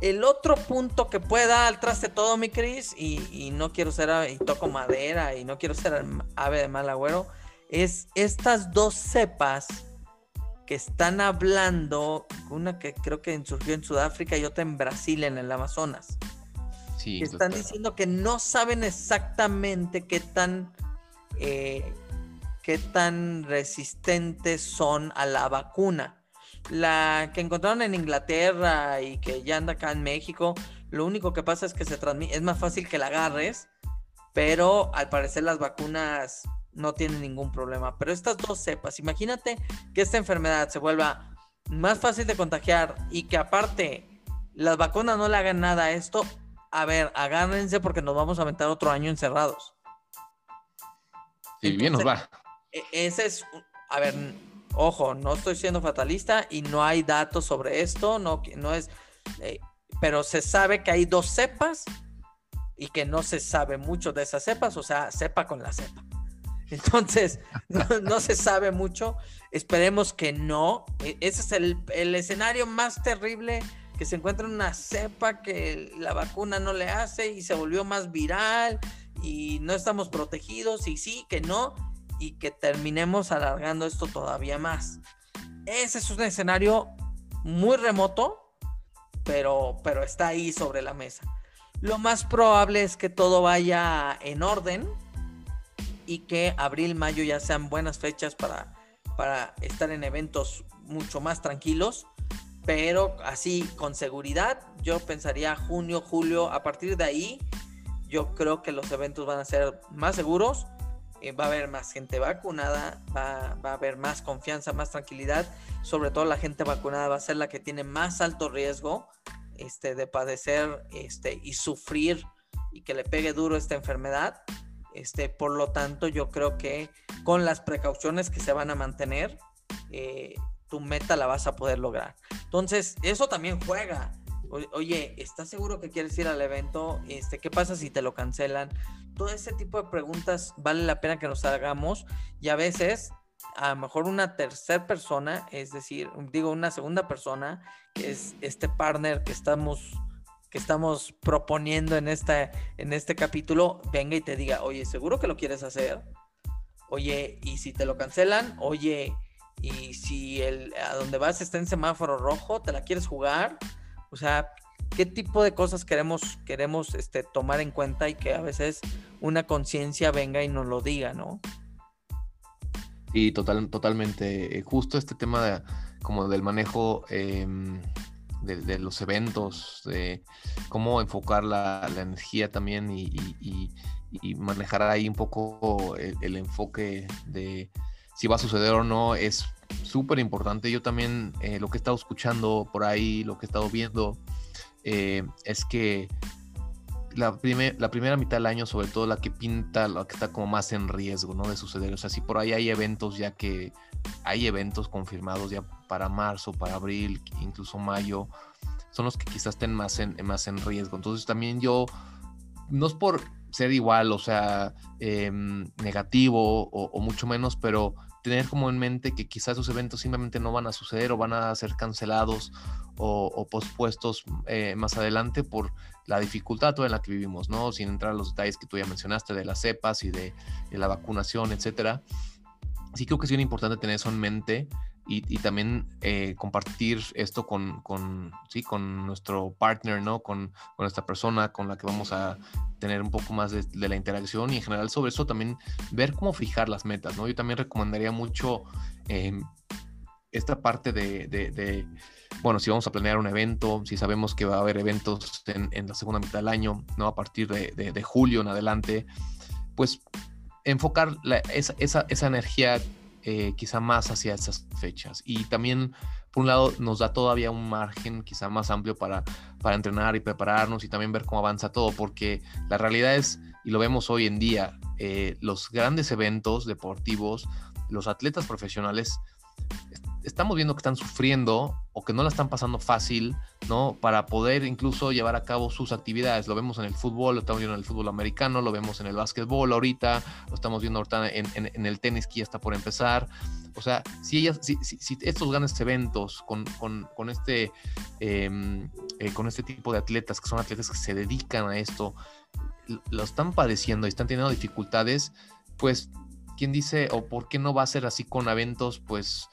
El otro punto que puede dar al traste todo, mi Cris, y, y, no quiero ser, y toco madera, y no quiero ser ave de mal agüero, es estas dos cepas que están hablando, una que creo que surgió en Sudáfrica y otra en Brasil, en el Amazonas. Sí, están diciendo que no saben exactamente qué tan, eh, qué tan resistentes son a la vacuna. La que encontraron en Inglaterra y que ya anda acá en México, lo único que pasa es que se transmite, es más fácil que la agarres, pero al parecer las vacunas no tiene ningún problema. Pero estas dos cepas, imagínate que esta enfermedad se vuelva más fácil de contagiar y que aparte las vacunas no le hagan nada a esto, a ver, agárrense porque nos vamos a aventar otro año encerrados. Y bien nos va. E, ese es, a ver, ojo, no estoy siendo fatalista y no hay datos sobre esto, no, no es, eh, pero se sabe que hay dos cepas y que no se sabe mucho de esas cepas, o sea, cepa con la cepa. Entonces, no, se sabe mucho. Esperemos que no. E, ese es el, el, escenario más terrible, que se encuentra en una cepa que la vacuna no le hace y se volvió más viral y no estamos protegidos y sí, que no, y que terminemos alargando esto todavía más. Ese es un escenario muy remoto, pero, pero está ahí sobre la mesa. Lo más probable es que todo vaya en orden y que abril, mayo ya sean buenas fechas para, para estar en eventos mucho más tranquilos. Pero así con seguridad, yo pensaría junio, julio, a partir de ahí, yo creo que los eventos van a ser más seguros, eh, va a haber más gente vacunada, va, va, a haber más confianza, más tranquilidad. Sobre todo la gente vacunada va a ser la que tiene más alto riesgo este, de padecer este, y sufrir y que le pegue duro esta enfermedad. Este, por lo tanto, yo creo que con las precauciones que se van a mantener, eh, tu meta la vas a poder lograr. Entonces, eso también juega. oye, ¿estás seguro que quieres ir al evento? Este, ¿Qué pasa si te lo cancelan? Todo ese tipo de preguntas vale la pena que nos hagamos y a veces a lo mejor una tercera persona, es decir, digo una segunda persona, que es este partner que estamos que estamos proponiendo en, esta, en este capítulo venga y te diga, oye, ¿seguro que lo quieres hacer? Oye, ¿y si te lo cancelan? Oye, ¿y si el, a donde vas está en semáforo rojo, te la quieres jugar? O sea, ¿qué tipo de cosas queremos, queremos este, tomar en cuenta y que a veces una conciencia venga y nos lo diga, ¿no? Y total, totalmente. Eh, justo este tema de, como del manejo em, de, los eventos, de cómo enfocar la, energía también y, manejar ahí un poco el, enfoque de si va a suceder o no es súper importante. Yo también eh, lo que he estado escuchando por ahí, lo que he estado viendo, eh, es que la, la primera mitad del año, sobre todo la que pinta, la que está como más en riesgo, ¿no? De suceder. O sea, si por ahí hay eventos ya que hay eventos confirmados ya para marzo, para abril, incluso mayo, son los que quizás estén más en, más en riesgo. Entonces también yo, no es por ser igual, o sea, em, negativo o, mucho menos, pero tener como en mente que quizás esos eventos simplemente no van a suceder o van a ser cancelados o, pospuestos eh, más adelante por la dificultad en la que vivimos, ¿no? Sin entrar a los detalles que tú ya mencionaste de las cepas y de, la vacunación, etcétera. Sí creo que es bien importante tener eso en mente y, también eh, compartir esto con, con, ¿sí? con nuestro partner, ¿no? Con, con esta persona con la que vamos a tener un poco más de, la interacción y en general sobre eso también ver cómo fijar las metas, ¿no? Yo también recomendaría mucho em, esta parte de, bueno, si vamos a planear un evento, si sabemos que va a haber eventos en, la segunda mitad del año, ¿no? A partir de, julio en adelante, pues enfocar esa, esa, esa energía eh, quizá más hacia esas fechas. Y también, por un lado, nos da todavía un margen quizá más amplio para, para entrenar y prepararnos y también ver cómo avanza todo, porque la realidad es, y lo vemos hoy en día, eh, los grandes eventos deportivos, los atletas profesionales estamos viendo que están sufriendo o que no la están pasando fácil, ¿no? Para poder incluso llevar a cabo sus actividades. Lo vemos en el fútbol, lo estamos viendo en el fútbol americano, lo vemos en el básquetbol ahorita, lo estamos viendo ahorita en, el tenis que ya está por empezar. O sea, si, ellas, si, estos grandes eventos con, con, este, em, eh, con este tipo de atletas, que son atletas que se dedican a esto, lo están padeciendo y están teniendo dificultades, pues, ¿quién dice o por qué no va a ser así con eventos, pues,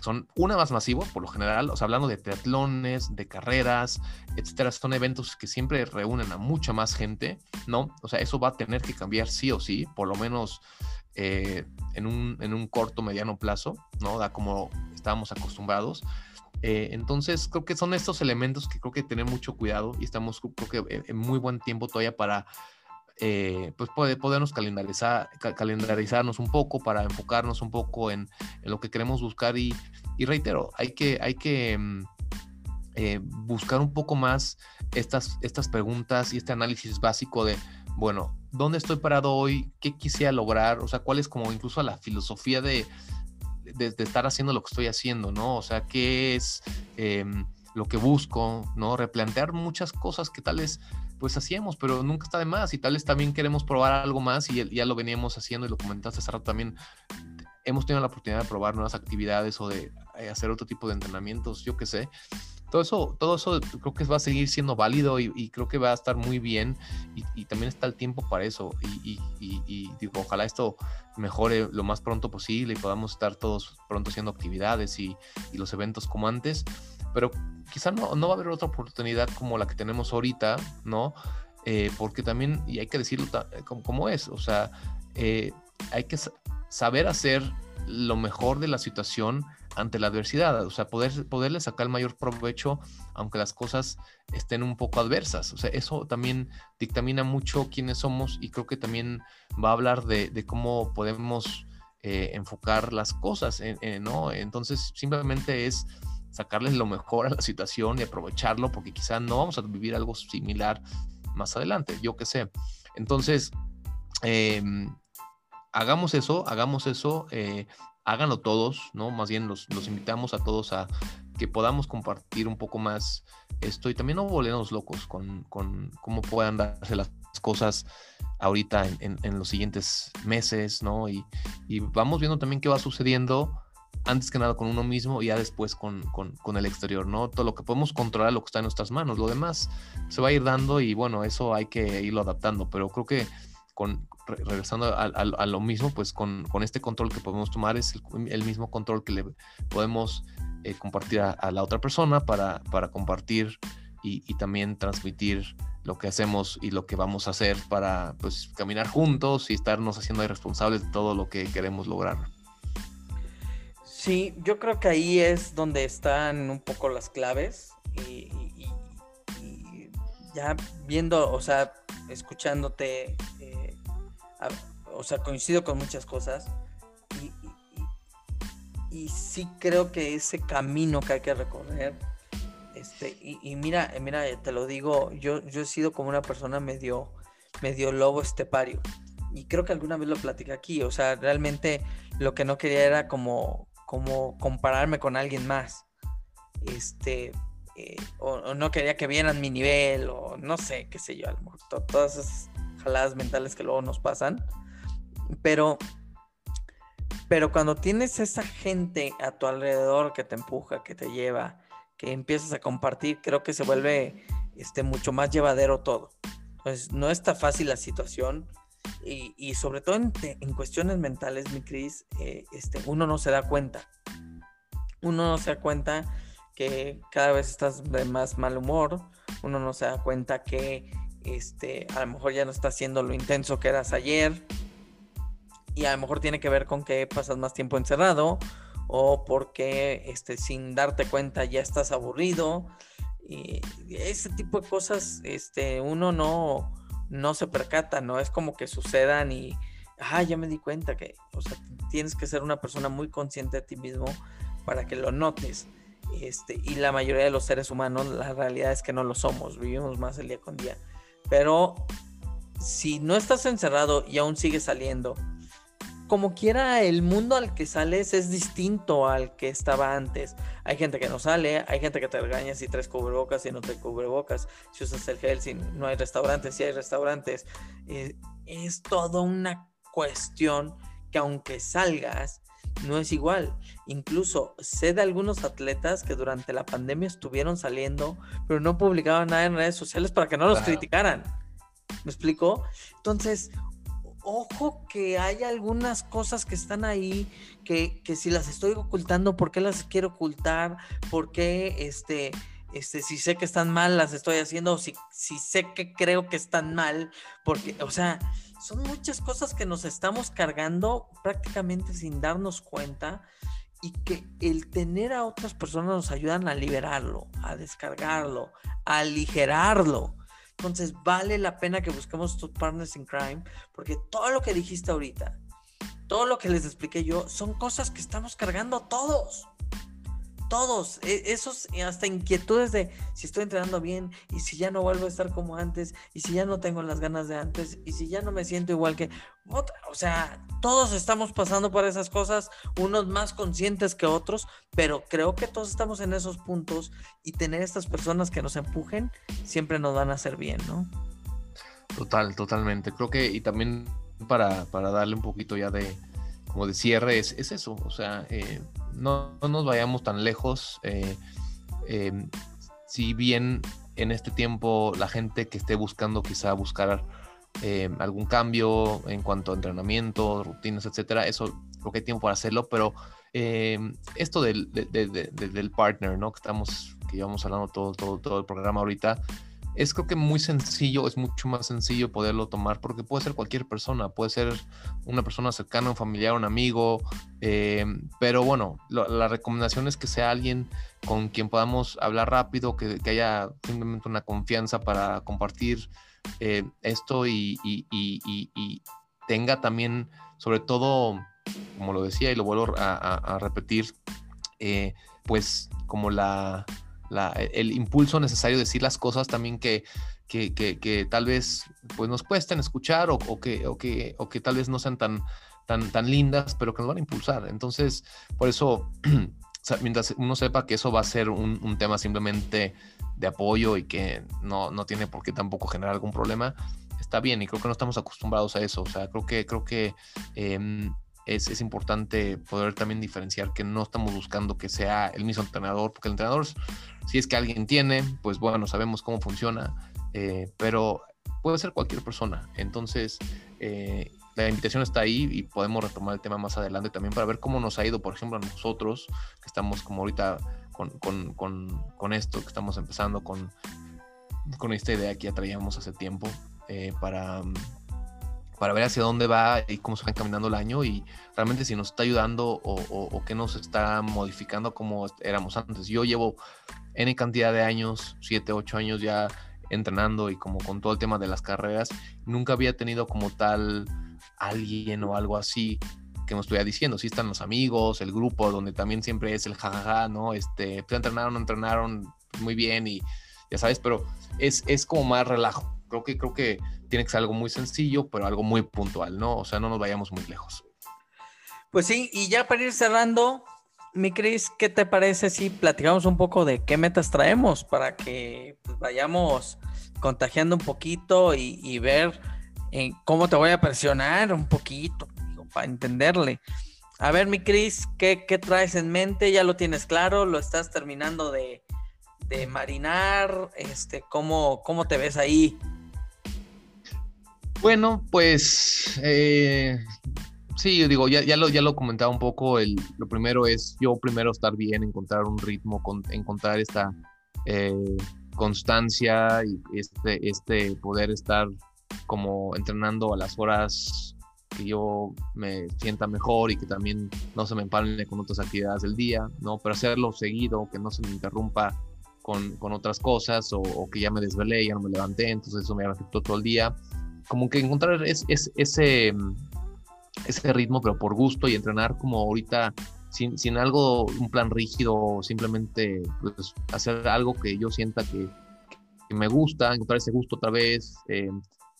son una más masivos, por lo general, o sea, hablando de triatlones, de carreras, etcétera, son eventos que siempre reúnen a mucha más gente, ¿no? O sea, eso va a tener que cambiar sí o sí, por lo menos eh, en, un, en, un, corto, mediano plazo, ¿no? Da como estábamos acostumbrados. Eh, entonces, creo que son estos elementos que creo que tener mucho cuidado y estamos, creo que en muy buen tiempo todavía para eh, pues puede, podernos calendarizar, calendarizarnos un poco para enfocarnos un poco en, lo que queremos buscar y, reitero, hay que, hay que mm, eh, buscar un poco más estas, estas preguntas y este análisis básico de, bueno, ¿dónde estoy parado hoy? ¿Qué quisiera lograr? O sea, ¿cuál es como incluso la filosofía de, de, estar haciendo lo que estoy haciendo, ¿no? O sea, ¿qué es em, lo que busco, ¿no? Replantear muchas cosas que tal vez pues hacíamos, pero nunca está de más y tal vez también queremos probar algo más y ya lo veníamos haciendo y lo comentaste hace rato también. Hemos tenido la oportunidad de probar nuevas actividades o de eh, hacer otro tipo de entrenamientos, yo qué sé. Todo eso, todo eso creo que va a seguir siendo válido y, creo que va a estar muy bien y, también está el tiempo para eso y, digo, ojalá esto mejore lo más pronto posible y podamos estar todos pronto haciendo actividades y, los eventos como antes, pero quizá no, no va a haber otra oportunidad como la que tenemos ahorita, ¿no? Eh, porque también, y hay que decirlo eh, como, es, o sea, eh, hay que saber hacer lo mejor de la situación ante la adversidad, o sea, poder, poderle sacar el mayor provecho aunque las cosas estén un poco adversas. O sea, eso también dictamina mucho quiénes somos y creo que también va a hablar de, cómo podemos enfocar las cosas, ¿no? Entonces, simplemente es sacarles lo mejor a la situación y aprovecharlo, porque quizá no vamos a vivir algo similar más adelante, yo qué sé. Entonces, em, hagamos eso, hagamos eso, eh, háganlo todos, ¿no? Más bien los, invitamos a todos a que podamos compartir un poco más esto y también no volvemos locos con, cómo puedan darse las cosas ahorita en, los siguientes meses, ¿no? Y, y, vamos viendo también qué va sucediendo antes que nada con uno mismo y ya después con, el exterior, ¿no? Todo lo que podemos controlar, lo que está en nuestras manos, lo demás se va a ir dando y bueno, eso hay que irlo adaptando, pero creo que con, regresando a, lo mismo, pues con, este control que podemos tomar es el, mismo control que le podemos eh, compartir a, la otra persona para, para compartir y, y, también transmitir lo que hacemos y lo que vamos a hacer para pues caminar juntos y estarnos haciendo responsables de todo lo que queremos lograr. Sí, yo creo que ahí es donde están un poco las claves y, ya viendo, o sea, escuchándote, eh, o sea, coincido con muchas cosas y, sí creo que ese camino que hay que recorrer, este, y, mira, mira, te lo digo, yo, yo he sido como una persona medio, medio lobo estepario y creo que alguna vez lo platicé aquí, o sea, realmente lo que no quería era como como compararme con alguien más. Este, eh, o, no quería que vieran mi nivel, o no sé, qué sé yo, todas esas jaladas mentales que luego nos pasan. Pero, pero cuando tienes esa gente a tu alrededor que te empuja, que te lleva, que empiezas a compartir, creo que se vuelve este, mucho más llevadero todo. Entonces, no está fácil la situación y, sobre todo en, cuestiones mentales, mi Cris, eh, este, uno no se da cuenta. uno no se da cuenta que cada vez estás de más mal humor, uno no se da cuenta que este, a lo mejor ya no estás haciendo lo intenso que eras ayer y a lo mejor tiene que ver con que pasas más tiempo encerrado o porque este, sin darte cuenta ya estás aburrido y ese tipo de cosas este, uno no, no se percata, no es como que sucedan y, ah, ya me di cuenta que, o sea, tienes que ser una persona muy consciente de ti mismo para que lo notes. Este, y la mayoría de los seres humanos, la realidad es que no lo somos, vivimos más el día con día. Pero si no estás encerrado y aún sigues saliendo, como quiera, el mundo al que sales es distinto al que estaba antes. Hay gente que no sale, hay gente que te regaña si traes cubrebocas y no te cubrebocas, si usas el gel, si no hay restaurantes, si hay restaurantes. Eh, es toda una cuestión que aunque salgas, no es igual. Incluso sé de algunos atletas que durante la pandemia estuvieron saliendo, pero no publicaban nada en redes sociales para que no los criticaran. ¿Me explico? Entonces, ojo que hay algunas cosas que están ahí que, si las estoy ocultando, ¿por qué las quiero ocultar? ¿Por qué este, este, si sé que están mal, las estoy haciendo? O si, si sé que creo que están mal, porque, o sea, son muchas cosas que nos estamos cargando prácticamente sin darnos cuenta y que el tener a otras personas nos ayudan a liberarlo, a descargarlo, a aligerarlo. Entonces vale la pena que busquemos tus partners in crime, porque todo lo que dijiste ahorita, todo lo que les expliqué yo, son cosas que estamos cargando todos todos, e, esos hasta inquietudes de si estoy entrenando bien y si ya no vuelvo a estar como antes y si ya no tengo las ganas de antes y si ya no me siento igual que o sea, todos estamos pasando por esas cosas, unos más conscientes que otros, pero creo que todos estamos en esos puntos y tener estas personas que nos empujen siempre nos van a hacer bien, ¿no? Total, totalmente. Creo que y también para, para darle un poquito ya de como de cierre es, es eso, o sea, eh, no, nos vayamos tan lejos. Eh, em, si bien en este tiempo la gente que esté buscando quizá buscar em, algún cambio en cuanto a entrenamiento, rutinas, etcétera, eso creo que hay tiempo para hacerlo, pero em, esto del, del partner, ¿no? Que estamos, que llevamos hablando todo, todo, todo el programa ahorita, es creo que muy sencillo, es mucho más sencillo poderlo tomar porque puede ser cualquier persona, puede ser una persona cercana, un familiar, un amigo, eh, pero bueno, la recomendación es que sea alguien con quien podamos hablar rápido, que, haya simplemente una confianza para compartir eh, esto y, tenga también, sobre todo, como lo decía y lo vuelvo a, repetir, eh, pues como la el impulso necesario de decir las cosas también que, que, tal vez pues nos cuesten escuchar o, que, o, que, o que tal vez no sean tan, tan, tan lindas, pero que nos van a impulsar. Entonces, por eso, mientras uno sepa que eso va a ser un, tema simplemente de apoyo y que no, no, tiene por qué tampoco generar algún problema, está bien y creo que no estamos acostumbrados a eso. O sea, creo que, creo que em, es, importante poder también diferenciar que no estamos buscando que sea el mismo entrenador, porque el entrenador, si es que alguien tiene, pues bueno, sabemos cómo funciona, eh, pero puede ser cualquier persona. Entonces, eh, la invitación está ahí y podemos retomar el tema más adelante también para ver cómo nos ha ido, por ejemplo, a nosotros, que estamos como ahorita con, con, con, con esto, que estamos empezando con, con esta idea que ya traíamos hace tiempo, eh, para para ver hacia dónde va y cómo se va encaminando el año y realmente si nos está ayudando o, o, qué nos está modificando como éramos antes. Yo llevo N cantidad de años, 7, 8 años ya entrenando y como con todo el tema de las carreras, nunca había tenido como tal alguien o algo así que me estuviera diciendo. Sí están los amigos, el grupo, donde también siempre es el jajaja, ¿no? Este, pues entrenaron, entrenaron muy bien y ya sabes, pero es, es como más relajo. Creo que, creo que tiene que ser algo muy sencillo, pero algo muy puntual, ¿no? O sea, no nos vayamos muy lejos. Pues sí, y ya para ir cerrando, mi Cris, ¿qué te parece si platicamos un poco de qué metas traemos para que pues, vayamos contagiando un poquito y, ver en cómo te voy a presionar un poquito, para entenderle. A ver, mi Cris, ¿qué, traes en mente? ¿Ya lo tienes claro? ¿Lo estás terminando de, de marinar? Este, ¿cómo, ¿Cómo te ves ahí? Bueno, pues eh, Sí, digo, ya, ya, lo, ya lo comentaba un poco. El, lo primero es yo primero estar bien, encontrar un ritmo, con, encontrar esta eh, constancia y este, este poder estar como entrenando a las horas que yo me sienta mejor y que también no se me empalme con otras actividades del día, ¿no? Pero hacerlo seguido, que no se me interrumpa con, con otras cosas o, que ya me desvelé, ya no me levanté, entonces eso me afectó todo el día. Como que encontrar es, es, ese, ese ritmo, pero por gusto y entrenar como ahorita sin, sin algo, un plan rígido, simplemente pues, hacer algo que yo sienta que, me gusta, encontrar ese gusto otra vez. Eh,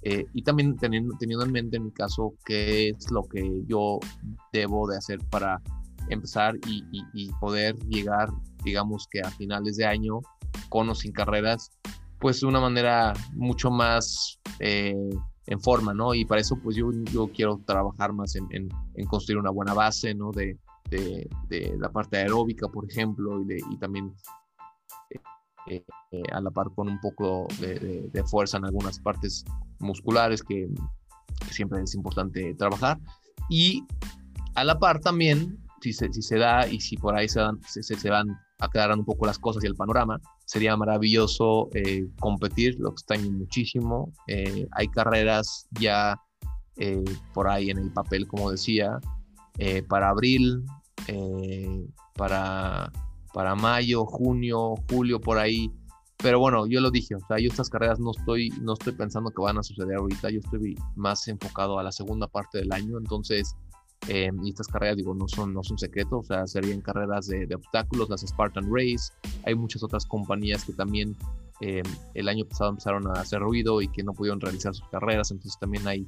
eh, y también teniendo, teniendo en mente en mi caso qué es lo que yo debo de hacer para empezar y, y, poder llegar, digamos que a finales de año, con o sin carreras, pues de una manera mucho más eh, en forma, ¿no? Y para eso, pues yo, yo quiero trabajar más en, en, construir una buena base, ¿no? De, de, de, la parte aeróbica, por ejemplo, y, de, y también eh, a la par con un poco de, de, fuerza en algunas partes musculares que, siempre es importante trabajar. Y a la par también, si se, si se da y si por ahí se, dan, se, se van aclarando un poco las cosas y el panorama, sería maravilloso eh, competir, lo extraño muchísimo. Eh, hay carreras ya eh, por ahí en el papel, como decía, para abril, para, para mayo, junio, julio, por ahí. Pero bueno, yo lo dije, o sea, yo estas carreras no estoy, no estoy pensando que van a suceder ahorita, yo estoy más enfocado a la segunda parte del año, entonces, eh, y estas carreras, digo, no son, no son secretos, o sea, serían carreras de, obstáculos, las Spartan Race, hay muchas otras compañías que también eh, el año pasado empezaron a hacer ruido y que no pudieron realizar sus carreras, entonces también hay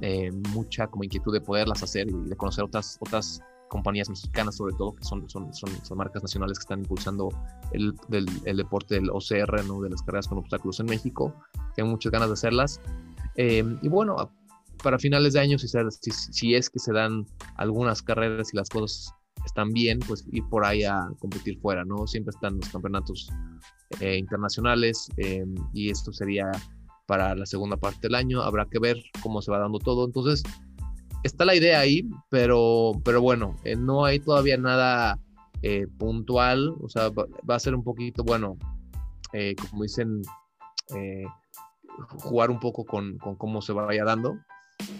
eh, mucha como inquietud de poderlas hacer y de conocer otras, otras compañías mexicanas sobre todo, que son, son, son, son marcas nacionales que están impulsando el, el, deporte del OCR, ¿no? de las carreras con obstáculos en México. Tengo muchas ganas de hacerlas. Eh, y bueno, para finales de año, si, si, si, es que se dan algunas carreras y las cosas están bien, pues ir por ahí a competir fuera, ¿no? Siempre están los campeonatos eh, internacionales eh, y esto sería para la segunda parte del año. Habrá que ver cómo se va dando todo. Entonces, está la idea ahí, pero, pero bueno, eh, no hay todavía nada eh, puntual, o sea, va, a ser un poquito, bueno, como dicen, jugar un poco con, cómo se vaya dando.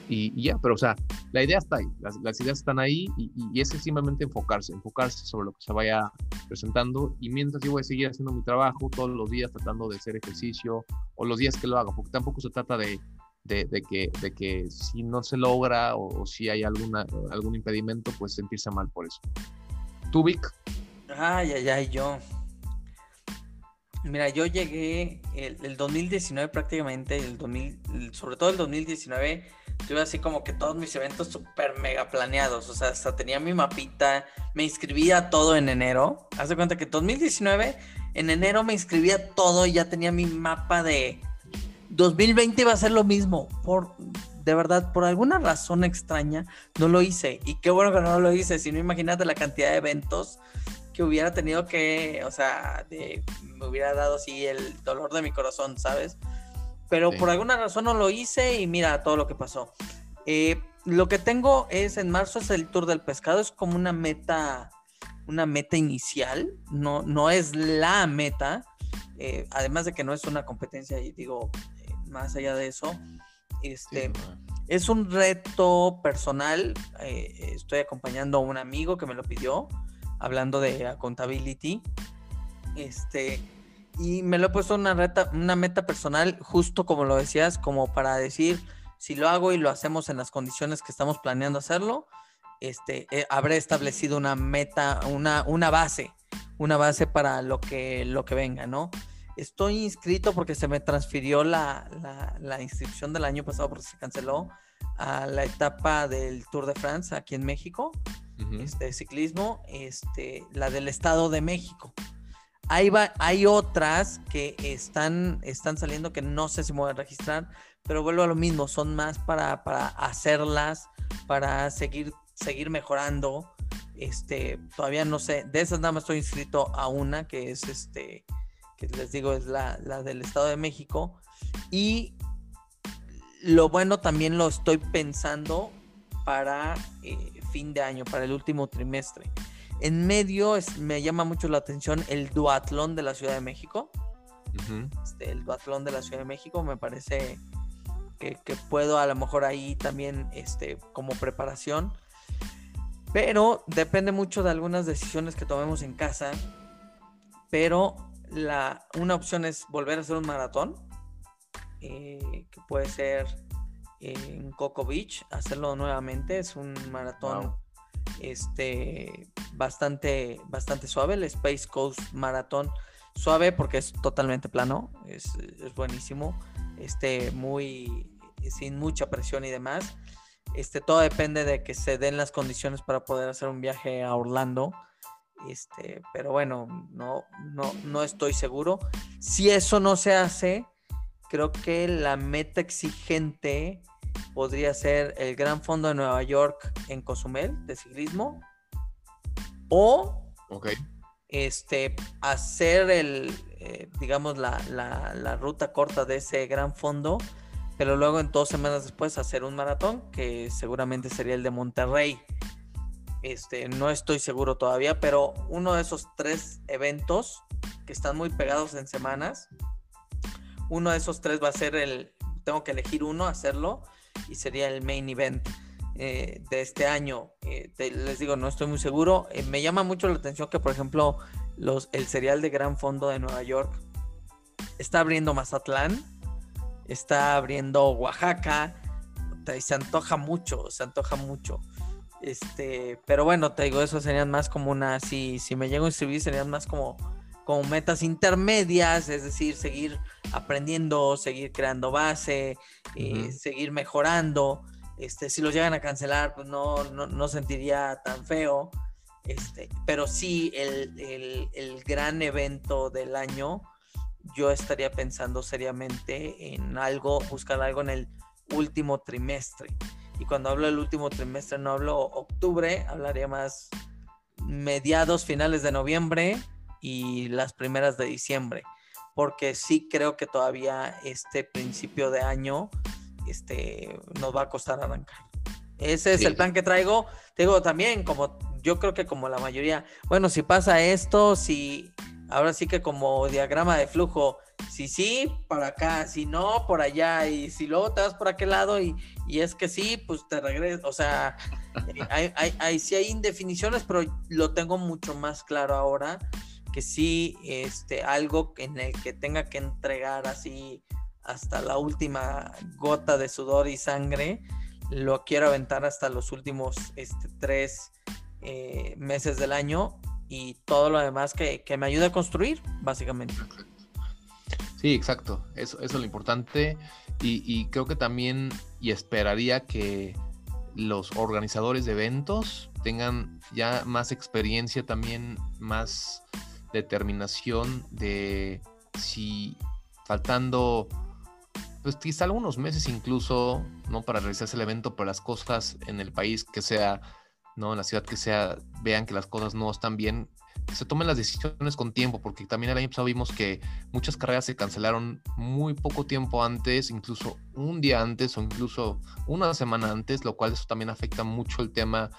Y, ya, pero o sea, la idea está ahí, las, las ideas están ahí y, y, es simplemente enfocarse, enfocarse sobre lo que se vaya presentando y mientras yo voy a seguir haciendo mi trabajo todos los días tratando de hacer ejercicio o los días que lo hago, porque tampoco se trata de, de, que, de que si no se logra o, si hay alguna, algún impedimento, pues sentirse mal por eso. ¿Tú, Vic? Ay, ay, ay, yo. Mira, yo llegué el, 2019 prácticamente, el 2000, sobre todo el 2019, tuve así como que todos mis eventos súper mega planeados, o sea, hasta tenía mi mapita, me inscribía todo en enero. Haz de cuenta que 2019, en enero me inscribía todo y ya tenía mi mapa de, 2020 va a ser lo mismo. Por, de verdad, por alguna razón extraña, no lo hice. Y qué bueno que no lo hice. Si no, imagínate la cantidad de eventos que hubiera tenido que, o sea, me hubiera dado así el dolor de mi corazón, ¿sabes? Pero por alguna razón no lo hice y mira todo lo que pasó. Eh, lo que tengo es en marzo es el Tour del Pescado, es como una meta, una meta inicial, no, no es la meta, eh, además de que no es una competencia, y digo, más allá de eso, este, es un reto personal. Eh, estoy acompañando a un amigo que me lo pidió, hablando de accountability. Este, y me lo he puesto una, reta, una meta personal, justo como lo decías, como para decir, si lo hago y lo hacemos en las condiciones que estamos planeando hacerlo, este, eh, habré establecido una meta, una, una base, una base para lo que, lo que venga, ¿no? Estoy inscrito porque se me transfirió la, inscripción del año pasado porque se canceló a la etapa del Tour de France aquí en México, este ciclismo, este, la del Estado de México. Hay, otras que están, están saliendo que no sé si me voy a registrar, pero vuelvo a lo mismo, son más para, para hacerlas, para seguir, seguir mejorando. Este, todavía no sé, de esas nada más estoy inscrito a una que es este que les digo es la, del Estado de México. Y lo bueno también lo estoy pensando para eh, fin de año, para el último trimestre. En medio me llama mucho la atención el duatlón de la Ciudad de México. Este, el duatlón de la Ciudad de México me parece que, puedo a lo mejor ahí también este, como preparación. Pero depende mucho de algunas decisiones que tomemos en casa. Pero la, una opción es volver a hacer un maratón, eh, que puede ser en Coco Beach, hacerlo nuevamente. Es un maratón este, bastante, bastante suave, el Space Coast Marathon. Suave porque es totalmente plano, es, es buenísimo, este, muy, sin mucha presión y demás. Este, todo depende de que se den las condiciones para poder hacer un viaje a Orlando. Este, pero bueno, no, no, no estoy seguro. Si eso no se hace, creo que la meta exigente podría ser el Gran Fondo de Nueva York en Cozumel de ciclismo. O este, hacer el, eh, digamos, la, la, ruta corta de ese gran fondo, pero luego en dos semanas después hacer un maratón, que seguramente sería el de Monterrey. Este, no estoy seguro todavía, pero uno de esos tres eventos que están muy pegados en semanas, uno de esos tres va a ser el, tengo que elegir uno, hacerlo, y sería el main event eh, de este año. Eh, les digo, no estoy muy seguro. Eh, me llama mucho la atención que, por ejemplo, los, el serial de Gran Fondo de Nueva York está abriendo Mazatlán, está abriendo Oaxaca, se antoja mucho, se antoja mucho. Este, pero bueno, te digo, eso serían más como una, si, si me llego a inscribir, serían más como, como metas intermedias, es decir, seguir aprendiendo, seguir creando base, eh, seguir mejorando. Este, si los llegan a cancelar, pues no, no, sentiría tan feo. Este, pero sí, el, gran evento del año, yo estaría pensando seriamente en algo, buscar algo en el último trimestre. Y cuando hablo del último trimestre, no hablo octubre, hablaría más mediados, finales de noviembre y las primeras de diciembre porque sí creo que todavía este principio de año este, nos va a costar arrancar. Ese es el plan que traigo. Te digo también, como yo creo que como la mayoría, bueno, si pasa esto, si ahora sí que como diagrama de flujo, si sí, para acá, si no, por allá, y si luego te vas por aquel lado y, y es que sí, pues te regresas, o sea, hay, hay, hay, sí hay indefiniciones, pero lo tengo mucho más claro ahora que sí, este, algo en el que tenga que entregar así hasta la última gota de sudor y sangre, lo quiero aventar hasta los últimos este, tres eh, meses del año y todo lo demás que, me ayude a construir, básicamente. Sí, exacto. Eso, eso es lo importante. Y, y, creo que también, y esperaría que los organizadores de eventos tengan ya más experiencia, también más determinación de si faltando pues quizá algunos meses incluso, ¿no? Para realizarse el evento, pero las cosas en el país que sea, ¿no? En la ciudad que sea, vean que las cosas no están bien, se tomen las decisiones con tiempo, porque también el año pasado vimos que muchas carreras se cancelaron muy poco tiempo antes, incluso un día antes o incluso una semana antes, lo cual eso también afecta mucho el tema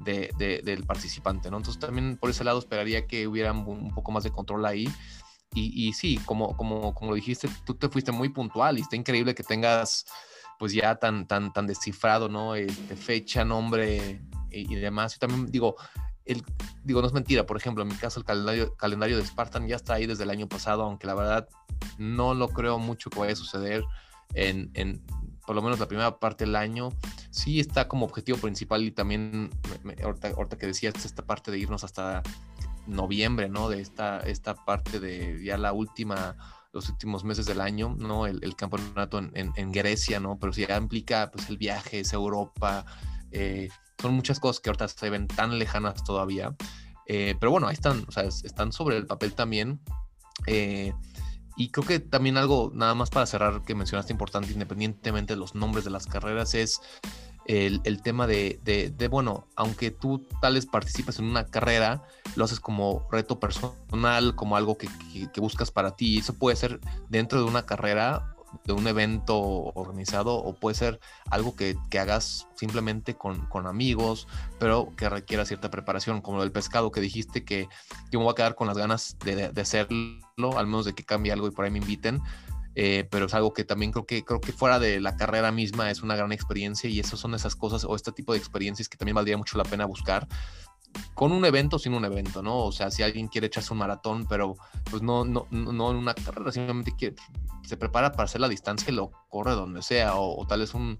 de, del participante, ¿no? Entonces también por ese lado esperaría que hubiera un, poco más de control ahí. Y, y, sí, como, como, como lo dijiste, tú te fuiste muy puntual y está increíble que tengas pues ya tan, tan, tan descifrado, ¿no? Este, fecha, nombre y, demás. Yo también digo, el, digo, no es mentira, por ejemplo, en mi caso el calendario, calendario de Spartan ya está ahí desde el año pasado, aunque la verdad no lo creo mucho que vaya a suceder en, en por lo menos la primera parte del año, sí está como objetivo principal y también, ahorita, que decías, esta parte de irnos hasta noviembre, ¿no? De esta, esta parte de ya la última, los últimos meses del año, ¿no? El, campeonato en, Grecia, ¿no? Pero si ya implica, pues, el viaje, es Europa, eh, son muchas cosas que ahorita se ven tan lejanas todavía. Eh, pero bueno, ahí están, o sea, están sobre el papel también. Eh, y creo que también algo, nada más para cerrar, que mencionaste importante, independientemente de los nombres de las carreras, es el, tema de, de, bueno, aunque tú tal vez participes en una carrera, lo haces como reto personal, como algo que, que, buscas para ti. Eso puede ser dentro de una carrera de un evento organizado o puede ser algo que, hagas simplemente con, amigos, pero que requiera cierta preparación, como el pescado que dijiste que yo me voy a quedar con las ganas de, de hacerlo, al menos de que cambie algo y por ahí me inviten. Eh, pero es algo que también creo que creo que fuera de la carrera misma es una gran experiencia y esas son esas cosas o este tipo de experiencias que también valdría mucho la pena buscar con un evento sin un evento, ¿no? O sea, si alguien quiere echarse un maratón, pero pues no, no, no en una carrera, simplemente quiere, se prepara para hacer la distancia y lo corre donde sea, o, tal vez un,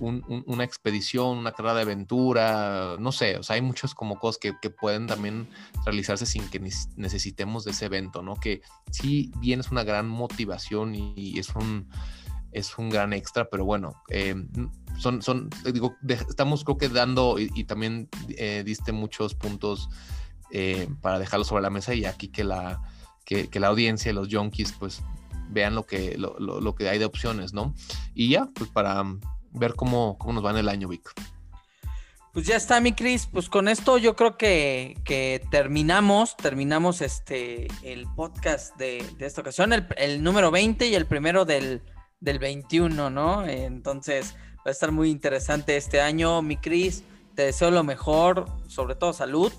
una expedición, una carrera de aventura, no sé, o sea, hay muchas como cosas que, que pueden también realizarse sin que necesitemos de ese evento, ¿no? Que sí bien es una gran motivación y, es un es un gran extra, pero bueno, eh, son, son, digo, estamos creo que dando y, también eh, diste muchos puntos eh, para dejarlo sobre la mesa y aquí que la, que, que la audiencia, los junkies, pues vean lo que, lo, lo, que hay de opciones, ¿no? Y ya, pues para ver cómo, cómo nos va en el año, Vic. Pues ya está, mi Cris. Pues con esto yo creo que, que terminamos, terminamos este el podcast de, de esta ocasión, el, el, número 20 y el primero del, del 21, ¿no? Entonces va a estar muy interesante este año, mi Cris. Te deseo lo mejor, sobre todo salud,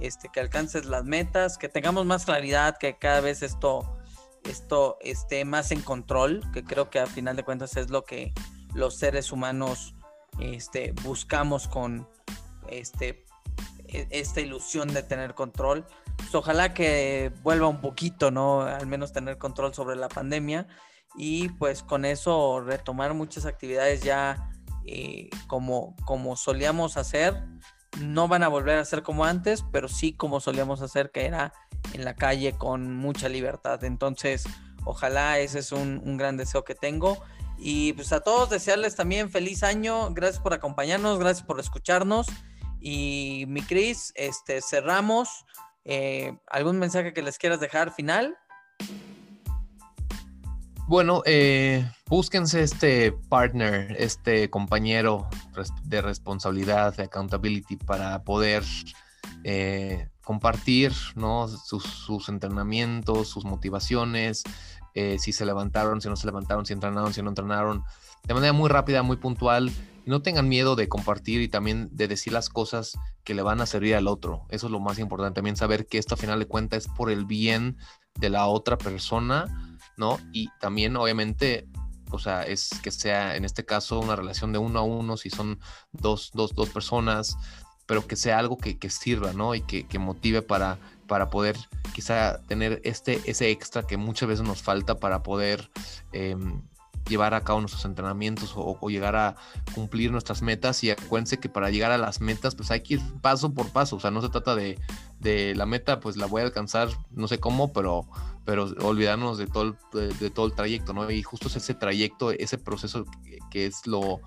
este, que alcances las metas, que tengamos más claridad, que cada vez esto esto esté más en control, que creo que a final de cuentas es lo que los seres humanos este, buscamos con este, e, esta ilusión de tener control. Pues ojalá que vuelva un poquito, ¿no? Al menos tener control sobre la pandemia y pues con eso retomar muchas actividades ya eh, como, como solíamos hacer. No van a volver a ser como antes, pero sí como solíamos hacer, que era en la calle con mucha libertad. Entonces, ojalá ese es un, gran deseo que tengo. Y pues a todos desearles también feliz año. Gracias por acompañarnos, gracias por escucharnos. Y mi Cris, este, cerramos. Eh, ¿Algún mensaje que les quieras dejar final? Bueno, eh, búsquense este partner, este compañero de responsabilidad, de accountability para poder eh, compartir ¿no? sus, entrenamientos, sus motivaciones, eh, si se levantaron, si no se levantaron, si entrenaron, si no entrenaron, de manera muy rápida, muy puntual. No tengan miedo de compartir y también de decir las cosas que le van a servir al otro. Eso es lo más importante. También saber que esto a final de cuentas es por el bien de la otra persona, ¿no? Y también, obviamente, o sea, es que sea en este caso una relación de uno a uno, si son dos, dos, dos personas, pero que sea algo que, sirva, ¿no? Y que, motive para, para poder quizá tener este, ese extra que muchas veces nos falta para poder em, llevar a cabo nuestros entrenamientos o, llegar a cumplir nuestras metas. Y acuérdense que para llegar a las metas, pues hay que ir paso por paso. O sea, no se trata de, la meta, pues la voy a alcanzar, no sé cómo, pero, pero olvidarnos de todo, el, de, todo el trayecto, ¿no? Y justo es ese trayecto, ese proceso que, es lo,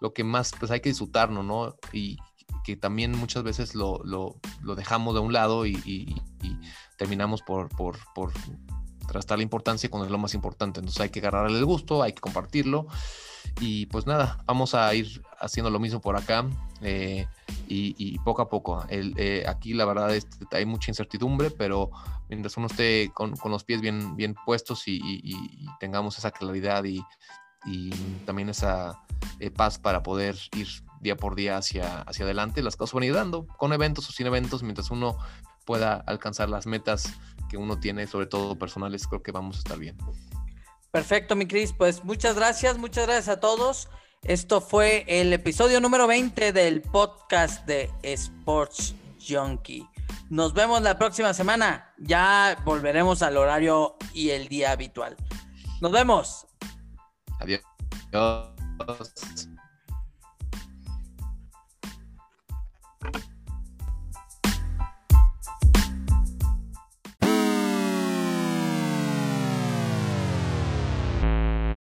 lo que más, pues hay que disfrutarnos, ¿no? Y, que también muchas veces lo, dejamos de un lado y, terminamos por, por, por la importancia cuando es lo más importante. Entonces hay que agarrarle el gusto, hay que compartirlo. Y pues nada, vamos a ir haciendo lo mismo por acá eh, y, poco a poco. Eh, aquí la verdad es, hay mucha incertidumbre, pero mientras uno esté con, los pies bien, bien puestos y, tengamos esa claridad y, también esa eh, paz para poder ir día por día hacia, hacia adelante. Las cosas van a ir dando, con eventos o sin eventos, mientras uno pueda alcanzar las metas que uno tiene, sobre todo personales, creo que vamos a estar bien. Perfecto, mi Cris. Pues muchas gracias, muchas gracias a todos. Esto fue el episodio número 20 del podcast de Sports Junkie. Nos vemos la próxima semana. Ya volveremos al horario y el día habitual. Nos vemos. Adiós.